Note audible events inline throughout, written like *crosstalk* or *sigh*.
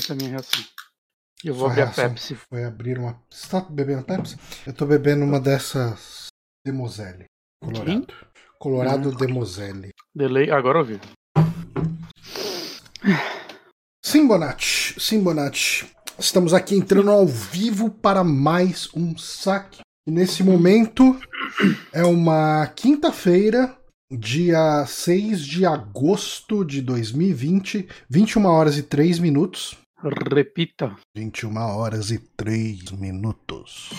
Essa é a minha reação. Eu vou abrir a Pepsi. Foi abrir uma. Você tá bebendo Pepsi? Eu tô bebendo uma dessas Demoselle. Colorado. Quem? Colorado Hum. Demoselle. Delay, agora ouvi. Sim, Bonatti. Sim, Bonatti. Estamos aqui entrando ao vivo para mais um saque. E nesse momento é uma quinta-feira, dia 6 de agosto de 2020, 21 horas e 3 minutos. Repita. 21 horas e 3 minutos.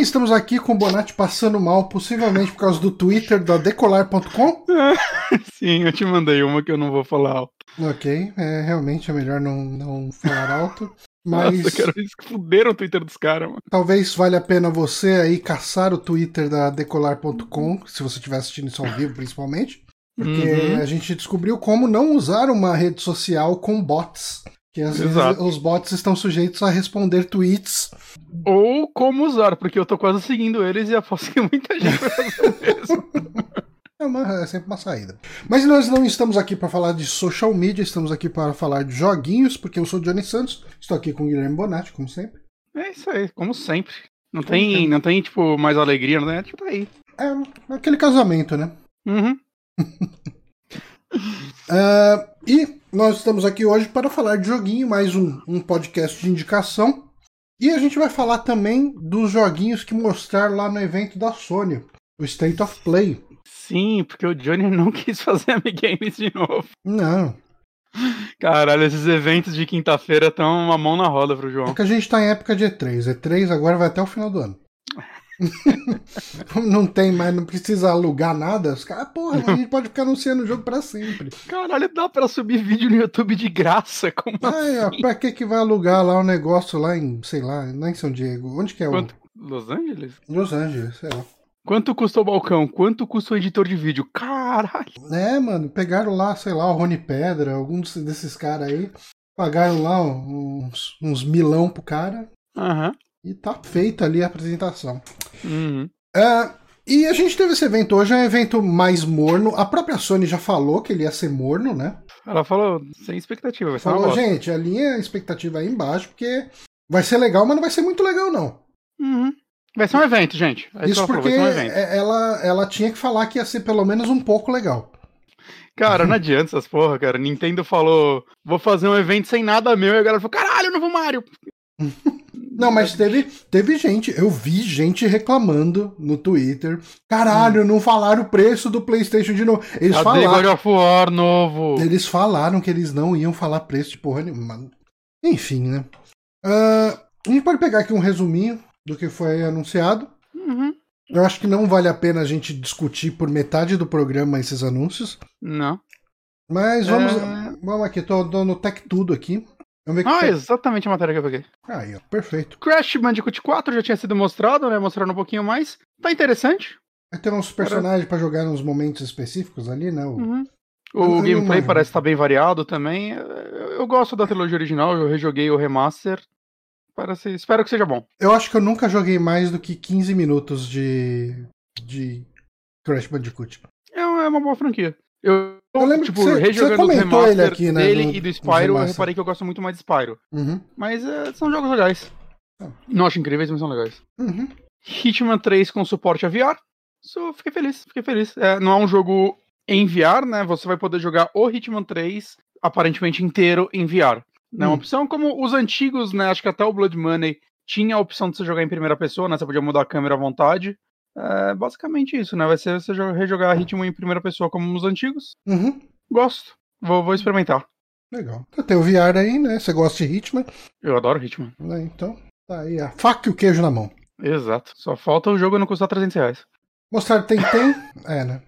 Estamos aqui com o Bonatti passando mal, possivelmente por causa do Twitter da Decolar.com. *laughs* Sim, eu te mandei uma que eu não vou falar alto. Ok, é, realmente é melhor não, não falar alto. *laughs* Nossa, Mas eu quero ver que fuderam o Twitter dos caras, mano. talvez valha a pena você aí caçar o Twitter da Decolar.com, se você estiver assistindo isso ao vivo, principalmente. Porque Uhum. a gente descobriu como não usar uma rede social com bots. Que às vezes Exato. os bots estão sujeitos a responder tweets. Ou como usar, porque eu tô quase seguindo eles e aposto que muita gente vai fazer o mesmo. É, uma- é sempre uma saída. Mas nós não estamos aqui para falar de social media, estamos aqui para falar de joguinhos, porque eu sou Johnny Santos, estou aqui com o Guilherme Bonatti, como sempre. É isso aí, como sempre. Não tem, não tem tipo, mais alegria, né? Tipo, tá aí. É aquele casamento, né? Uhum. *laughs* *laughs* Ah, e nós estamos aqui hoje para falar de joguinho, mais um, um podcast de indicação. E a gente vai falar também dos joguinhos que mostrar lá no evento da Sony, o State of Play. Sim, porque o Johnny não *laughs* quis fazer Amigames de novo. Não, Caralho, esses eventos de quinta-feira estão uma mão na roda pro é João. que a gente está em época de E3. E3 agora vai até o final do ano. *laughs* não tem mais, não precisa alugar nada. Os caras, porra, a gente pode ficar anunciando o jogo para sempre. Caralho, dá pra subir vídeo no YouTube de graça? Como Ai, ó, pra que que vai alugar lá o negócio lá em, sei lá, é em São Diego? Onde que é Quanto? Los Angeles? o Los Angeles, sei lá. Quanto custa o balcão? Quanto custa o editor de vídeo? Caralho. É, mano, pegaram lá, sei lá, o Rony Pedra, alguns desses caras aí, pagaram lá uns, uns milão pro cara Aham. E tá feita ali a apresentação. Uhum. É, e a gente teve esse evento hoje, é um evento mais morno. A própria Sony já falou que ele ia ser morno, né? Ela falou sem expectativa, vai ser Falou, gente, a linha expectativa aí embaixo, porque vai ser legal, mas não vai ser muito legal, não. Uhum. Vai ser um evento, gente. É Isso falou, porque ser um é- ela, ela tinha que falar que ia ser pelo menos um pouco legal. Cara, não *laughs* adianta essas porra, cara. Nintendo falou, vou fazer um evento sem nada meu, e a galera falou, caralho, novo Mario. Não, mas teve, teve gente, eu vi gente reclamando no Twitter. Caralho, não falaram o preço do PlayStation de novo. Eles Cadê God falaram, of War novo? eles falaram que eles não iam falar preço de porra nenhuma. Enfim, né? Ah, a gente pode pegar aqui um resuminho do que foi anunciado. Uhum. Eu acho que não vale a pena a gente discutir por metade do programa esses anúncios. Não. Mas vamos, É. vamos aqui, tô, tô no Tech Tudo aqui. Ah, tem. exatamente a matéria que eu peguei. Aí, ó, perfeito. Crash Bandicoot 4 já tinha sido mostrado, né? Mostrando um pouquinho mais. Tá interessante. Vai ter uns personagens pra jogar nos momentos específicos ali, né? O- Uhum. Eu O gameplay parece estar bem variado também. Eu, eu gosto da trilogia original, eu rejoguei o remaster. Parece, espero que seja bom. Eu acho que eu nunca joguei mais do que 15 minutos de, de Crash Bandicoot. É uma, é uma boa franquia. Eu, Eu lembro tipo, que você- rejogando você os comentou ele aqui, né, dele no- e do Spyro, eu reparei que eu gosto muito mais de Spyro. Uhum. Mas é, são jogos legais. Ah. Não acho incríveis, mas são legais. Uhum. Hitman 3 com suporte a VR. Fiquei feliz, fiquei feliz. É, não é um jogo em VR, né? Você vai poder jogar o Hitman 3 aparentemente inteiro em VR. Né? Uma Hum. opção como os antigos, né? Acho que até o Blood Money tinha a opção de você jogar em primeira pessoa, né? Você podia mudar a câmera à vontade. É basicamente isso, né? Vai ser você jo- rejogar Hitman em primeira pessoa como nos antigos. Uhum. Gosto. Vou, vou experimentar. Legal. Tem o VR aí, né? Você gosta de Hitman, Eu adoro Hitman. né? Então, tá aí a faca e o queijo na mão. Exato. Só falta o jogo não custar 300 reais. Mostrar tem tem. *laughs* É, né?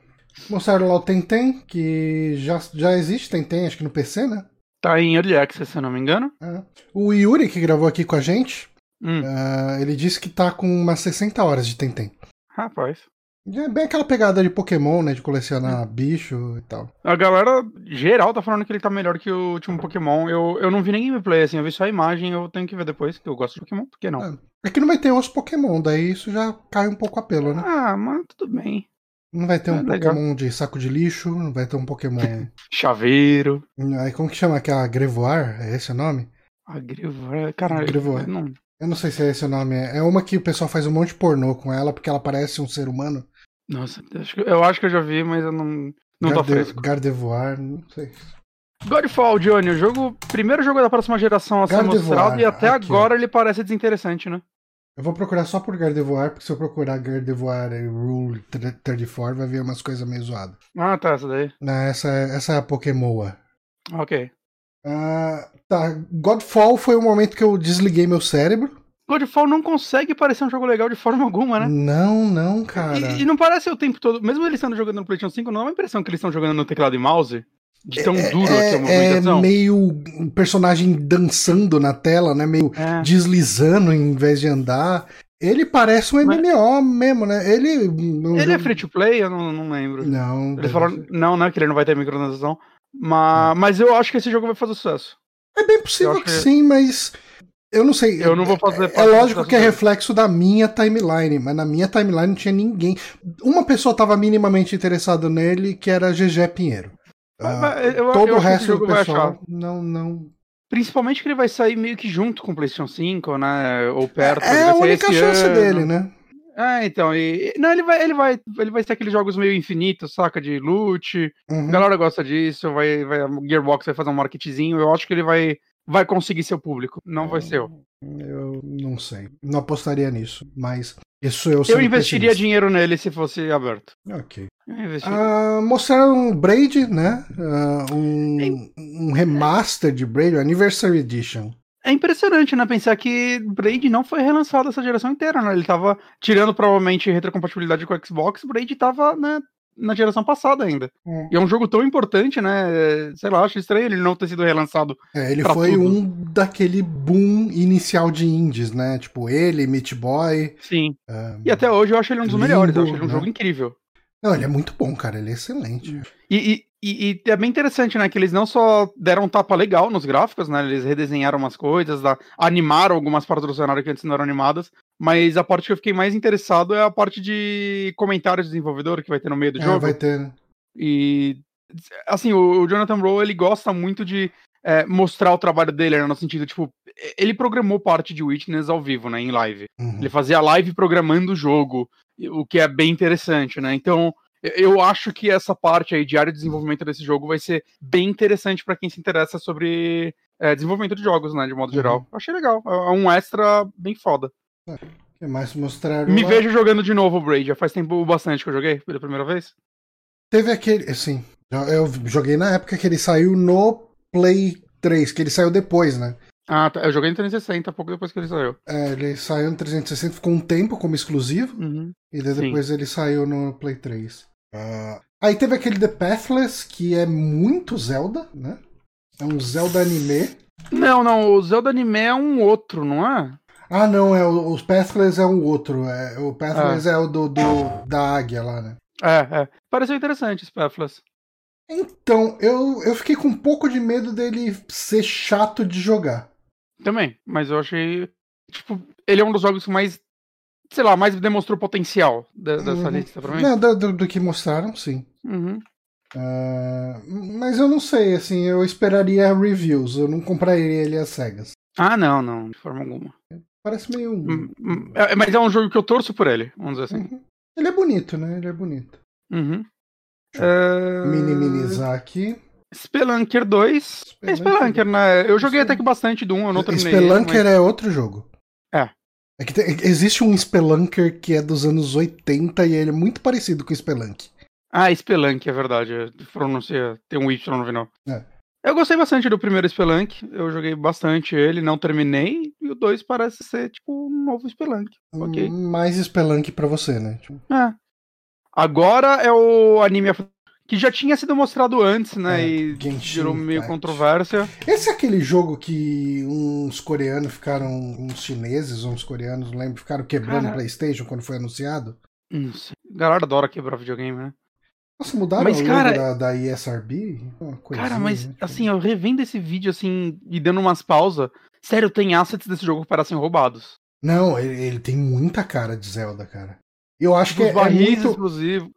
Mostraram lá o Tenten, que já, já existe Tenten, acho que no PC, né? Tá em Early Access, se eu não me engano. É. O Yuri, que gravou aqui com a gente, Hum, uh, ele disse que tá com umas 60 horas de Tenten. Rapaz. É bem aquela pegada de Pokémon, né? De colecionar bicho e tal. A galera geral tá falando que ele tá melhor que o último Pokémon. Eu, eu não vi nem gameplay, assim, eu vi só a imagem, eu tenho que ver depois, que eu gosto de Pokémon, por que não? É. É que não vai ter os Pokémon, daí isso já cai um pouco a pelo, né? Ah, mas tudo bem. Não vai ter um É legal. Pokémon de saco de lixo, não vai ter um Pokémon. *laughs* Chaveiro. Aí como que chama aquela Grevoar? É esse o nome? Agrivo. Caralho. Agrivo, é. Não. Eu não sei se é esse o nome. É uma que o pessoal faz um monte de pornô com ela porque ela parece um ser humano. Nossa, eu acho que eu já vi, mas eu não. Não Garde- fresco. Gardevoir, não sei. Godfall, Johnny, o jogo. Primeiro jogo da próxima geração a ser Gardevoir, mostrado e até aqui, ó. agora ele parece desinteressante, né? Eu vou procurar só por Gardevoir, porque se eu procurar Gardevoir e Rule 34, vai vir umas coisas meio zoadas. Ah, tá, essa daí. Não, essa, essa é a Pokémoa. Ok. Ah, tá, Godfall foi o momento que eu desliguei meu cérebro. Godfall não consegue parecer um jogo legal de forma alguma, né? Não, não, cara. E, e não parece o tempo todo. Mesmo eles estando jogando no PlayStation 5, não é uma impressão que eles estão jogando no teclado e mouse? De tão duro que é a é, movimentação? meio um personagem dançando na tela, né? Meio É. deslizando em vez de andar. Ele parece um Mas- MMO mesmo, né? Ele. Ele é jogo- free to play? Eu não, não lembro. Não. Eles falaram, não, né? Que ele não vai ter microtransação. Mas, mas eu acho que esse jogo vai fazer sucesso. É bem possível que que- sim, mas. Eu não sei. Eu não vou fazer É, parte lógico que é reflexo da minha timeline, mas na minha timeline não tinha ninguém. Uma pessoa tava minimamente interessada nele, que era GG Pinheiro. Mas- Ah, mas eu- todo eu o resto do pessoal. Não, não. Principalmente que ele vai sair meio que junto com o PlayStation 5, né? Ou perto. É a única chance ano. dele, né? É, então. E, não, ele vai, ele vai, ele vai ser aqueles jogos meio infinitos, saca? De loot. Uhum. A galera gosta disso. Vai, vai, a Gearbox vai fazer um marketzinho. Eu acho que ele vai, vai conseguir seu público. Não vai ser eu. Eu não sei. Não apostaria nisso, mas isso eu Eu investiria pessimista. dinheiro nele se fosse aberto. Ok. Investiria. Ah, mostraram Braid, né? Ah, um, um remaster de Braid, Anniversary Edition. É impressionante, né? Pensar que Braid não foi relançado essa geração inteira, né? Ele tava tirando provavelmente retrocompatibilidade com o Xbox, Braid tava né, na geração passada ainda. Hum. E é um jogo tão importante, né? É, Sei lá, acho estranho ele não ter sido relançado. É, ele foi tudo. um daquele boom inicial de indies, né? Tipo, ele, Meat Boy. Sim. ah, E até hoje eu acho ele um dos Limbo, melhores. Eu acho ele um né? jogo incrível. Não, ele é muito bom, cara. Ele é excelente. E, e, e- e é bem interessante, né? Que eles não só deram um tapa legal nos gráficos, né? Eles redesenharam umas coisas, da- animaram algumas partes do cenário que antes não eram animadas. Mas a parte que eu fiquei mais interessado é a parte de comentários do desenvolvedor que vai ter no meio do É, jogo. vai ter. E assim, o, o Jonathan Rowe, ele gosta muito de é, mostrar o trabalho dele, né, no sentido, tipo, ele programou parte de Witness ao vivo, né, em live. Uhum. Ele fazia live programando o jogo, o que é bem interessante, né? Então, eu- acho que essa parte aí, diário de desenvolvimento desse jogo, vai ser bem interessante pra quem se interessa sobre é, desenvolvimento de jogos, né, de modo Uhum. geral. Eu achei legal, é um extra bem foda. Que mais mostraram? Me lá? vejo jogando de novo o Braid, já faz tempo bastante que eu joguei, pela primeira vez. Teve aquele. Assim, eu joguei na época que ele saiu no Play 3, que ele saiu depois, né? Ah, tá, eu joguei no 360, pouco depois que ele saiu. É, ele saiu no 360, ficou um tempo como exclusivo, Uhum. e Sim. depois ele saiu no Play 3. Ah, aí teve aquele The Pathless, que é muito Zelda, né? É um Zelda anime. Não, não, o Zelda Anime é um outro, não é? Ah, não, é o, o Pathless é um outro. É, o Pathless Ah. é o do, do- da águia lá, né? É, é. Pareceu interessante esse Pathless. Então, eu, eu fiquei com um pouco de medo dele ser chato de jogar. Também, mas eu achei. Tipo, ele é um dos jogos que mais. Sei lá, mais demonstrou potencial de- dessa Uhum. lista pra mim. Não, do, do- do que mostraram, sim. Uhum. Ah, mas eu não sei, assim, eu esperaria reviews, eu não compraria ele às cegas. Ah, não, não, de forma alguma. Parece meio. Hum, hum, é- mas é um jogo que eu torço por ele, vamos dizer assim. Uhum. Ele é bonito, né? Ele é bonito. Uhum. É... Minimizar aqui. Spelunker 2. É Spelunker, né? Eu joguei até que bastante do 1, eu não terminei. ele, Spelunker mas- é outro jogo. É. É que tem- existe um Spelunker que é dos anos 80 e ele é muito parecido com o Spelunk. Ah, Spelunk, é verdade. Pronuncia, tem um Y no final. É. Eu gostei bastante do primeiro Spelunk. Eu joguei bastante ele, não terminei. E o 2 parece ser tipo um novo Spelunk. Ok. Mais Spelunk pra você, né? Tipo, É. Agora é o anime que já tinha sido mostrado antes, né? É, e Genshin gerou meio Impact. controvérsia. Esse é aquele jogo que uns coreanos ficaram, uns chineses, uns coreanos, não lembro, ficaram quebrando o. PlayStation quando foi anunciado? Não sei. A galera adora quebrar videogame, né? Nossa, mudaram Mas, o logo cara- da, da ESRB? Coisinha, Cara, mas né? assim, eu revendo esse vídeo assim e dando umas pausas. Sério, tem assets desse jogo que parecem roubados. Não, ele, ele tem muita cara de Zelda, cara. Eu acho que é, é muito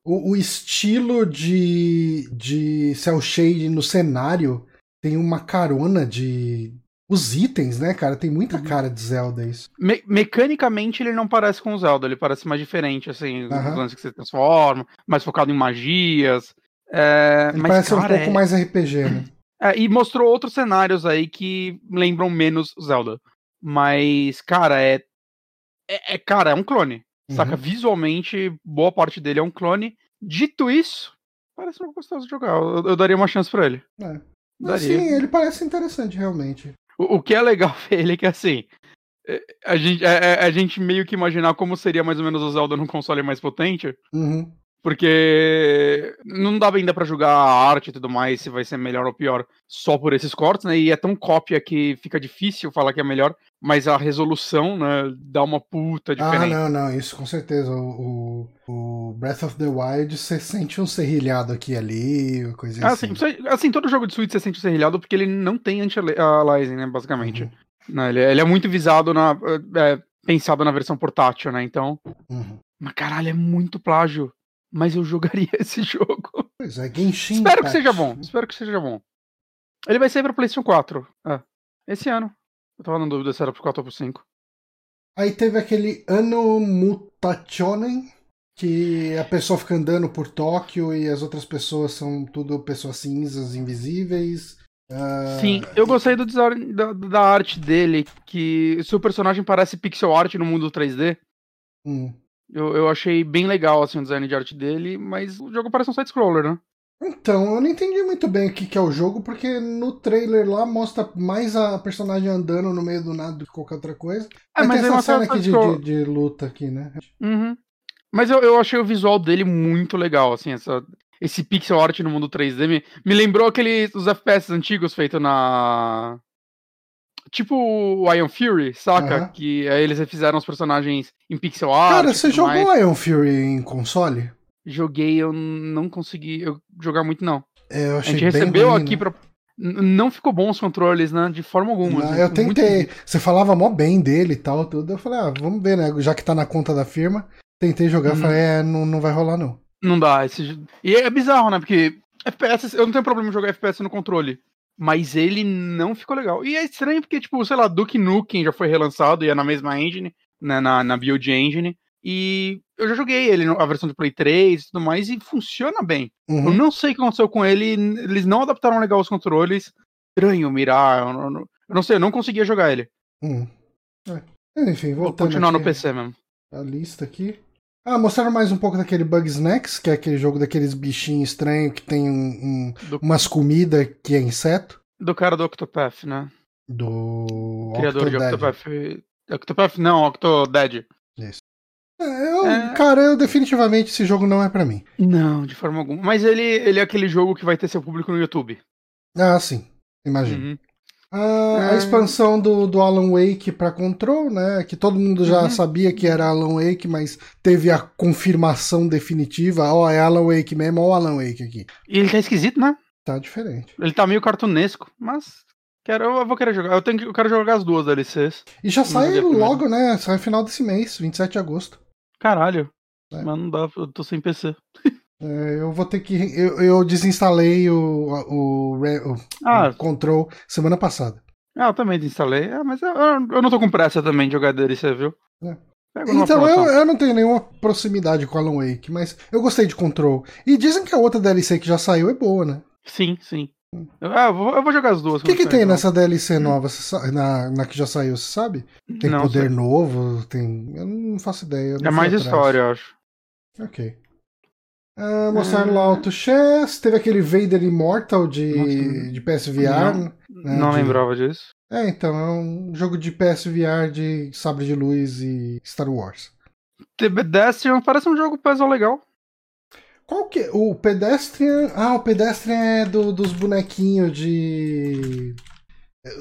o, o estilo de, de cel shade no cenário tem uma carona de os itens, né, cara? Tem muita Uhum. cara de Zelda isso. Me- mecanicamente ele não parece com o Zelda, ele parece mais diferente, assim, Aham. os lances que você transforma, mais focado em magias. É, Ele mas, parece um cara, pouco é- mais RPG, né? *clears throat* é, e mostrou outros cenários aí que lembram menos Zelda. Mas, cara, é. É, é- cara, é um clone. Saca? Uhum. Visualmente, boa parte dele é um clone. Dito isso, parece um gostoso de jogar. Eu, eu daria uma chance pra ele. É. Daria. sim, ele parece interessante, realmente. O, o que é legal *laughs* ele é que assim. é, A gente, é- é- a gente meio que imaginar como seria mais ou menos o Zelda num console mais potente. Uhum. Porque não dá ainda pra julgar a arte e tudo mais, se vai ser melhor ou pior só por esses cortes, né? E é tão cópia que fica difícil falar que é melhor, mas a resolução, né, dá uma puta Ah, diferença. não, não, isso com certeza. O, o, o Breath of the Wild, você sente um serrilhado aqui e ali, coisinha Ah, assim. assim, assim, todo jogo de Switch você sente serrilhado porque ele não tem anti-aliasing, né, basicamente. Uhum. Né, ele, ele é muito visado na. é, pensado na versão portátil, né? Então. Uhum. Mas caralho, é muito plágio. Mas eu jogaria *laughs* esse jogo. Pois é, Genshin Espero que seja bom. Espero que seja bom. Ele vai sair pra PlayStation 4. É. Esse ano. Eu tava na dúvida se era pro 4 ou pro 5. Aí teve aquele Ano Mutationen, que a pessoa fica andando por Tóquio e as outras pessoas são tudo pessoas cinzas, invisíveis. Ah, Sim, eu gostei do design da, da arte dele, que seu personagem parece pixel art no mundo 3D. hum. Eu, eu achei bem legal assim, o design de arte dele, mas o jogo parece um side-scroller, né? Então, eu não entendi muito bem o que, que é o jogo, porque no trailer lá mostra mais a personagem andando no meio do nada do que qualquer outra coisa. É, mas tem aí essa cena aqui de, de- de luta aqui, né? Uhum. Mas eu, eu achei o visual dele muito legal, assim, essa, esse pixel art no mundo 3D me, me lembrou aqueles os FPS antigos feitos na. Tipo o Iron Fury, saca? Que aí eles fizeram os personagens em pixel art. Cara, você jogou mais. Iron Fury em console? Joguei, eu não consegui eu jogar muito, não. É, eu A achei gente bem recebeu ruim, aqui né? pra. Não ficou bom os controles, né? De forma alguma. Não, assim, eu tentei. Você falava mó bem dele e tal, tudo. Eu falei, ah, vamos ver, né? Já que tá na conta da firma. Tentei jogar, Uhum. falei, é, não, não vai rolar, não. Não dá. Esse... E é bizarro, né? Porque FPS, eu não tenho problema em jogar FPS no controle. Mas ele não ficou legal. E é estranho porque, tipo, sei lá, Duke Nukem já foi relançado e é na mesma engine, né, na, na Build Engine. E eu já joguei ele, no- a versão de Play 3 e tudo mais, e funciona bem. Eu Uhum. não sei o que aconteceu com ele, eles não adaptaram legal os controles. Estranho mirar, eu não, eu não sei, eu não conseguia jogar ele. Uhum. É. Enfim, Vou voltando continuar no aqui, PC mesmo. a lista aqui. Ah, mostraram mais um pouco daquele Bugsnax, que é aquele jogo daqueles bichinhos estranhos que tem um, um- Do, umas comidas que é inseto. do cara do Octopath, né? Do Criador de Octodad. Octopath. Octopath não, Octodad. É, eu- É. Cara, eu definitivamente esse jogo não é pra mim. Não, de forma alguma. Mas ele, ele é aquele jogo que vai ter seu público no YouTube. Ah, sim. Imagino. Uhum. Ah, A É. expansão do, do Alan Wake pra Control, né? Que todo mundo já Uhum. sabia que era Alan Wake, mas teve a confirmação definitiva. Ó, é Alan Wake mesmo, ó o Alan Wake aqui. E ele tá esquisito, né? Tá diferente. Ele tá meio cartunesco, mas. Quero, eu vou querer jogar. Eu, tenho eu quero jogar as duas DLCs. E já sai a logo, né? Sai no final desse mês, 27 de agosto. Caralho. É. Mas não dá, eu tô sem PC. *laughs* É, eu vou ter que. Eu, eu desinstalei o, o, o- Ah, o Control semana passada. ah, eu também desinstalei. Ah, mas eu, eu- não tô com pressa também de jogar DLC, viu? É. Então eu, eu não tenho nenhuma proximidade com Alan Wake, mas eu gostei de Control. E dizem que a outra DLC que já saiu é boa, né? Sim, sim. Eu, ah, eu vou, eu vou jogar as duas. O que, que tem então. nessa DLC nova, você sa- na, na que já saiu, você sabe? Tem Não poder sei. novo, tem. Eu não faço ideia. não É mais atrás. história, eu acho. Ok. Ah, mostraram lá o Chess, teve aquele Vader Immortal de, Nossa. de PSVR. Não. né, não de- lembrava disso. É, então, é um jogo de PSVR de Sabre de Luz e Star Wars. The Pedestrian parece um jogo puzzle legal. Qual que é? O Pedestrian. Ah, o Pedestrian é do, dos bonequinhos de.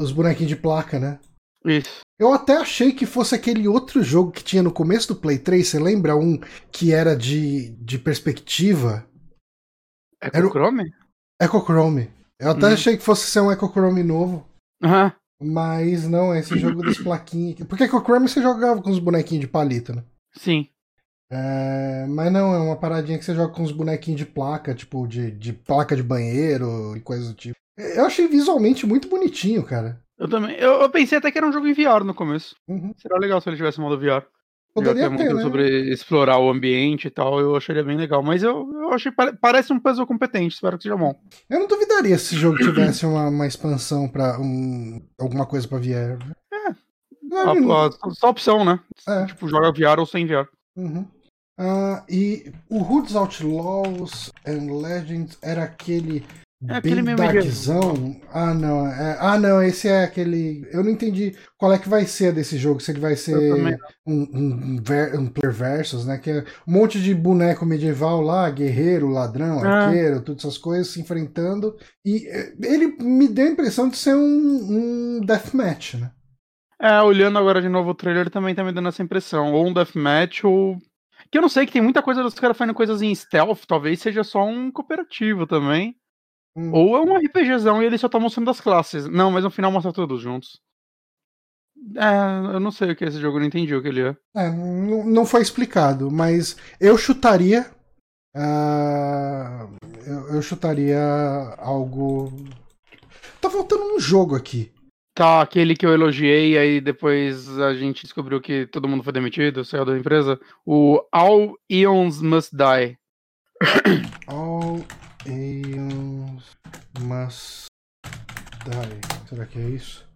Os bonequinhos de placa, né? Isso. Eu até achei que fosse aquele outro jogo que tinha no começo do Play 3. Você lembra um que era de, de perspectiva? É com Chrome? Echochrome. Eu até hum. achei que fosse ser um Echochrome novo. Aham. Mas não, é esse jogo das plaquinhas. Porque Echochrome você jogava com os bonequinhos de palito, né? Sim. É, mas não, é uma paradinha que você joga com os bonequinhos de placa, tipo, de, de placa de banheiro e coisas do tipo. Eu achei visualmente muito bonitinho, cara. Eu também. Eu, eu pensei até que era um jogo em VR no começo. Uhum. Seria legal se ele tivesse modo VR. Poderia ter, ter né? sobre explorar o ambiente e tal, eu acharia bem legal. Mas eu, eu achei. Parece um puzzle competente, espero que seja bom. Eu não duvidaria se o jogo tivesse uma, uma expansão para um, alguma coisa pra VR. É. A, a, só opção, né? É. Tipo, joga VR ou sem VR. Uhum. Uh, e o Hoods Outlaws and Legends era aquele é aquele bem darkzão. Ah, não. É... Ah, não, esse é aquele. Eu não entendi qual é que vai ser desse jogo. Se ele vai ser um, um, ver... um player versus, né? Que é um monte de boneco medieval lá, guerreiro, ladrão, ah. arqueiro, todas essas coisas se enfrentando. E eh, ele me deu a impressão de ser um, um deathmatch, né? É, olhando agora de novo o trailer também tá me dando essa impressão. Ou um deathmatch ou que eu não sei, que tem muita coisa dos caras fazendo coisas em stealth, talvez seja só um cooperativo também. Hum. Ou é um RPGzão e ele só tá mostrando as classes. Não, mas no final mostra todos juntos. É, eu não sei o que é esse jogo, não entendi o que ele é. É, não, não foi explicado, mas eu chutaria. Uh, eu, eu chutaria algo. Tá faltando um jogo aqui. Tá, aquele que eu elogiei, aí depois a gente descobriu que todo mundo foi demitido, saiu da empresa. O All Eons Must Die. All Eons Must Die. Será que é isso?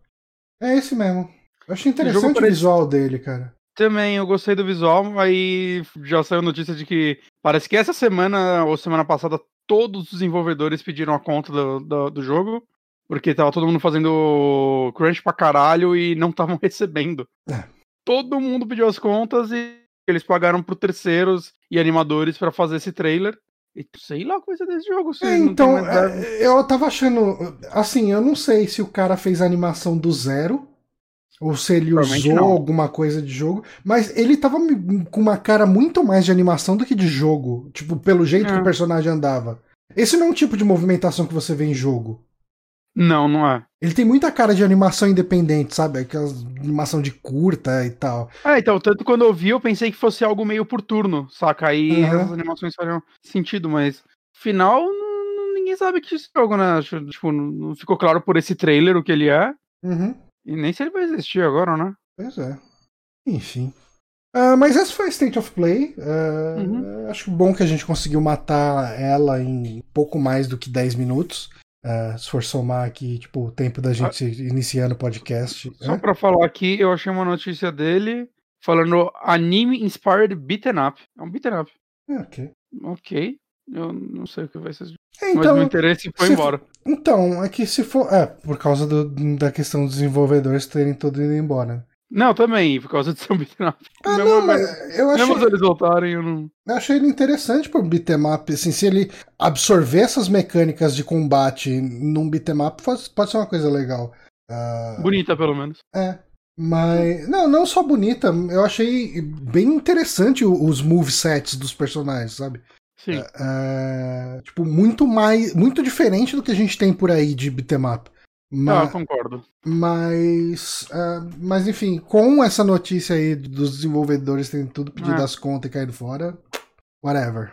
É esse mesmo. Eu achei interessante o, o visual dele, cara. Também, eu gostei do visual, aí já saiu notícia de que parece que essa semana ou semana passada todos os desenvolvedores pediram a conta do, do, do jogo. Porque tava todo mundo fazendo crunch pra caralho e não estavam *laughs* recebendo. É. Todo mundo pediu as contas e eles pagaram pro terceiros e animadores para fazer esse trailer. E sei lá coisa desse jogo. É, então, é, eu tava achando. Assim, eu não sei se o cara fez a animação do zero. Ou se ele usou não. alguma coisa de jogo. Mas ele tava com uma cara muito mais de animação do que de jogo. Tipo, pelo jeito é. que o personagem andava. Esse não é um tipo de movimentação que você vê em jogo. Não, não é. Ele tem muita cara de animação independente, sabe? Aquela animação de curta e tal. É, então, tanto quando eu vi, eu pensei que fosse algo meio por turno, saca? Aí uhum. as animações fariam sentido, mas final, ninguém sabe que esse jogo, né? Tipo, não ficou claro por esse trailer o que ele é. Uhum. E nem se ele vai existir agora, né? Pois é. Enfim. Uh, mas essa foi a State of Play. Uh, uhum. Acho bom que a gente conseguiu matar ela em pouco mais do que 10 minutos. Uh, se for somar aqui, tipo, o tempo da gente ah, iniciando o podcast. Só né? pra falar aqui, eu achei uma notícia dele falando anime inspired beaten up. É um beaten up. É, ok. Ok. Eu não sei o que vai ser. É, então, mas meu interesse foi embora. Então, é que se for. É, por causa do, da questão dos desenvolvedores terem todo ido embora. Não, também, por causa de ser um beat'em up. Ah, mesmo, não, mas eu achei... Mesmo eles voltarem, eu não... Eu achei ele interessante pro beat'em up, assim, se ele absorver essas mecânicas de combate num beat'em up, pode ser uma coisa legal. Uh... Bonita, pelo menos. É, mas... Não, não só bonita, eu achei bem interessante os movesets dos personagens, sabe? Sim. Uh, tipo, muito mais... Muito diferente do que a gente tem por aí de beat'em up. Mas, ah, concordo. Mas, uh, mas enfim, com essa notícia aí dos desenvolvedores tendo tudo pedido é. as contas e caído fora, whatever.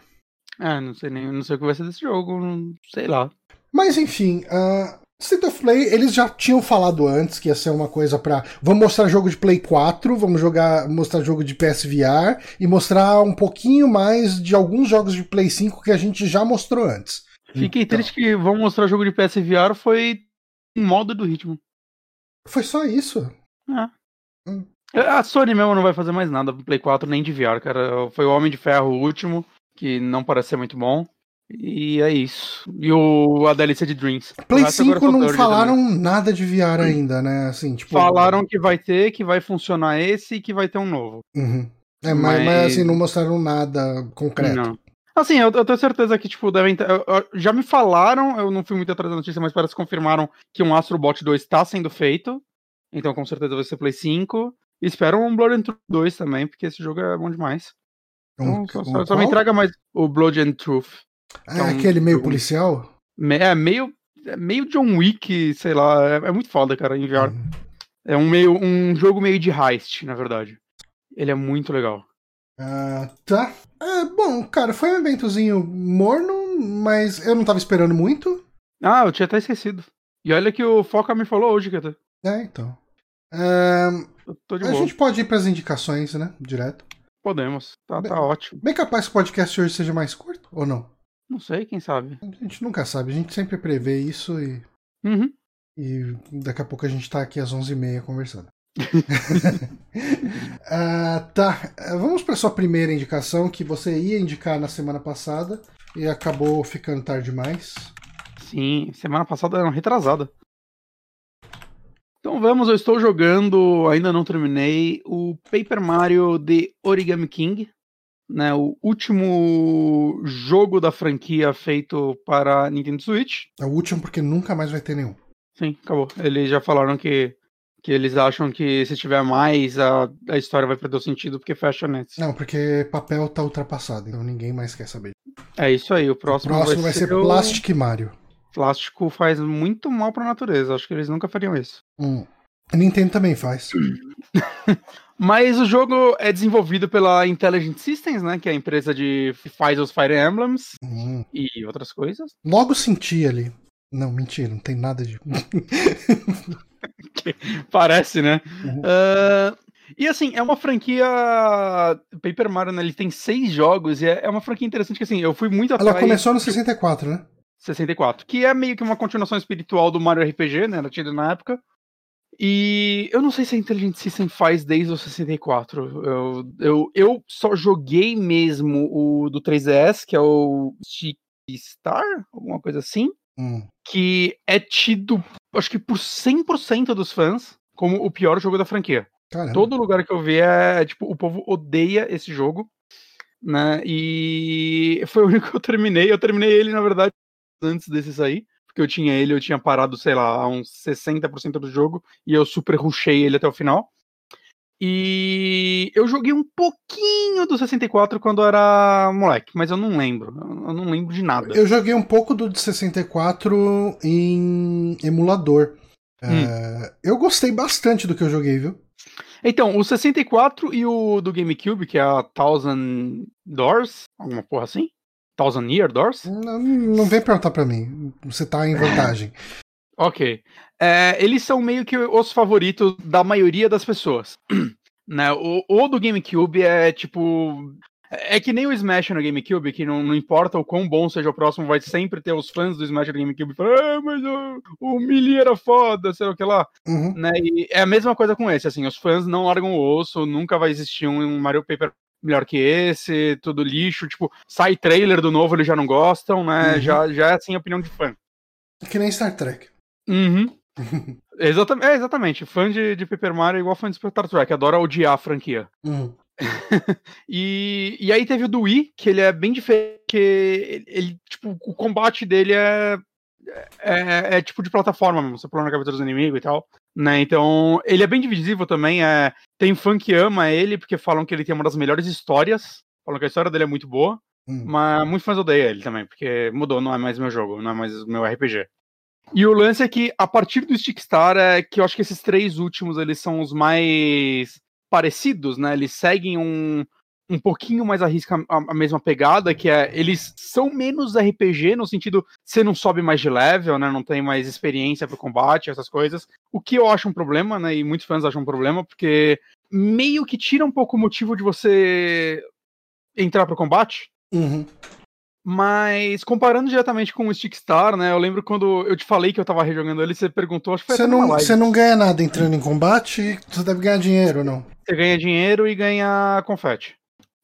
É, não sei nem, não sei o que vai ser desse jogo, não, sei lá. Mas enfim, uh, State of Play, eles já tinham falado antes que ia ser uma coisa para vamos mostrar jogo de Play 4, vamos jogar, mostrar jogo de PSVR e mostrar um pouquinho mais de alguns jogos de Play 5 que a gente já mostrou antes. Fiquei então. triste que vão mostrar jogo de PSVR foi modo do ritmo. Foi só isso? É. Hum. A Sony mesmo não vai fazer mais nada pro Play 4 nem de VR, cara. Foi o Homem de Ferro o último, que não parece ser muito bom. E é isso. E o, a DLC de Dreams. Play 5 não falaram também. nada de VR ainda, né? Assim, tipo... Falaram que vai ter, que vai funcionar esse e que vai ter um novo. Uhum. É, mas... mas, mas assim, não mostraram nada concreto. Não. Assim, eu, eu tenho certeza que, tipo, devem ter, eu- eu- Já me falaram, eu não fui muito atrás da notícia, mas parece que confirmaram que um Astro Bot 2 está sendo feito. Então, com certeza vai ser Play 5. E espero um Blood and Truth 2 também, porque esse jogo é bom demais. Então, Um- só, um só- só me entrega mais o Blood and Truth. Ah, é um aquele meio policial? É meio, é meio John Wick, sei lá. É, é muito foda, cara. Hum. É um, meio, um jogo meio de heist, na verdade. Ele é muito legal. Ah, tá. É, bom, cara, foi um eventozinho morno, mas eu não tava esperando muito. Ah, eu tinha até esquecido. E olha que o Foca me falou hoje, tô, É, então. É, eu tô de a boa. gente pode ir pras indicações, né? Direto. Podemos. Tá, Bem- tá ótimo. Bem capaz que o podcast hoje seja mais curto, ou não? Não sei, quem sabe. A gente nunca sabe, a gente sempre prevê isso e, Uhum. e daqui a pouco a gente tá aqui às 11h30 conversando. *laughs* Ah, tá, vamos para sua primeira indicação que você ia indicar na semana passada e acabou ficando tarde demais. Sim, semana passada era uma retrasada. Então vamos, eu estou jogando, ainda não terminei, o Paper Mario The Origami King, né, o último jogo da franquia feito para Nintendo Switch. É o último porque nunca mais vai ter nenhum. Sim, acabou. Eles já falaram que, que eles acham que se tiver mais, a, a história vai perder o sentido porque fecha nesse. Não, porque papel tá ultrapassado, então ninguém mais quer saber. É isso aí, o O próximo, próximo vai ser o- Plastic Mario. Plástico faz muito mal pra natureza, acho que eles nunca fariam isso. Hum. A Nintendo também faz. *laughs* Mas o jogo é desenvolvido pela Intelligent Systems, né? Que é a empresa de que faz os Fire Emblems Hum. e outras coisas. Logo senti ali. Não, mentira, não tem nada de. *laughs* *laughs* Parece, né? Uhum. Ah, e assim, é uma franquia. Paper Mario, né? Ele tem seis jogos e é é uma franquia interessante que assim, eu fui muito Ela atrás. começou no 64, né? 64, que é meio que uma continuação espiritual do Mario RPG, né? Era tido na época. E eu não sei se a Intelligent System faz desde o 64. Eu, eu, eu só joguei mesmo o do 3DS, que é o Stick Star, alguma coisa assim, Hum. que é tido, acho que por 100% dos fãs, como o pior jogo da franquia. Caramba. Todo lugar que eu vi é, tipo, o povo odeia esse jogo, né? E foi o único que eu terminei. Eu terminei ele, na verdade, antes desse sair. Porque eu tinha ele, eu tinha parado, sei lá, a uns 60% do jogo. E eu super rushei ele até o final. E eu joguei um pouquinho do 64 quando era moleque, mas eu não lembro. Eu não lembro de nada. Eu joguei um pouco do de 64 em emulador. É, eu gostei bastante do que eu joguei, viu? Então, o 64 e o do GameCube, que é a Thousand Doors, alguma porra assim? Thousand Year Doors? Não, não vem perguntar pra mim. Você tá em vantagem. Ok. É, eles são meio que os favoritos da maioria das pessoas. *clears throat* né? o, o do GameCube é tipo. É que nem o Smash no GameCube, que não, não importa o quão bom seja o próximo, vai sempre ter os fãs do Smash do GameCube falando, ah, mas o, o Melee era foda, sei lá o que lá. Uhum. Né? E é a mesma coisa com esse, assim, os fãs não largam o osso, nunca vai existir um Mario Paper melhor que esse, tudo lixo, tipo, sai trailer do novo, eles já não gostam, né? Uhum. Já, já é assim a opinião de fã. Que nem Star Trek. Uhum. *laughs* Exatamente, é, exatamente. Fã de, de Paper Mario é igual fã de Star Trek, adora odiar a franquia. Uhum. *laughs* E, e aí teve o do Wii, que ele é bem diferente, que ele, ele, tipo, o combate dele é, é, é tipo de plataforma mesmo, você pula na cabeça dos inimigos e tal, né, então ele é bem divisível também, é, tem fã que ama ele, porque falam que ele tem uma das melhores histórias, falam que a história dele é muito boa, Hum. mas muitos fãs odeiam ele também, porque mudou, não é mais meu jogo, não é mais meu RPG. E o lance é que, a partir do Stickstar, é que eu acho que esses três últimos, eles são os mais parecidos, né? Eles seguem um, um pouquinho mais a, a mesma pegada, que é, eles são menos RPG, no sentido, você não sobe mais de level, né? Não tem mais experiência pro combate, essas coisas. O que eu acho um problema, né? E muitos fãs acham um problema, porque meio que tira um pouco o motivo de você entrar pro combate. Uhum. Mas comparando diretamente com o Stickstar, né? Eu lembro quando eu te falei que eu tava rejogando ele, você perguntou, acho que foi Você não, você não ganha nada entrando em combate, você deve ganhar dinheiro, não? Você ganha dinheiro e ganha confete.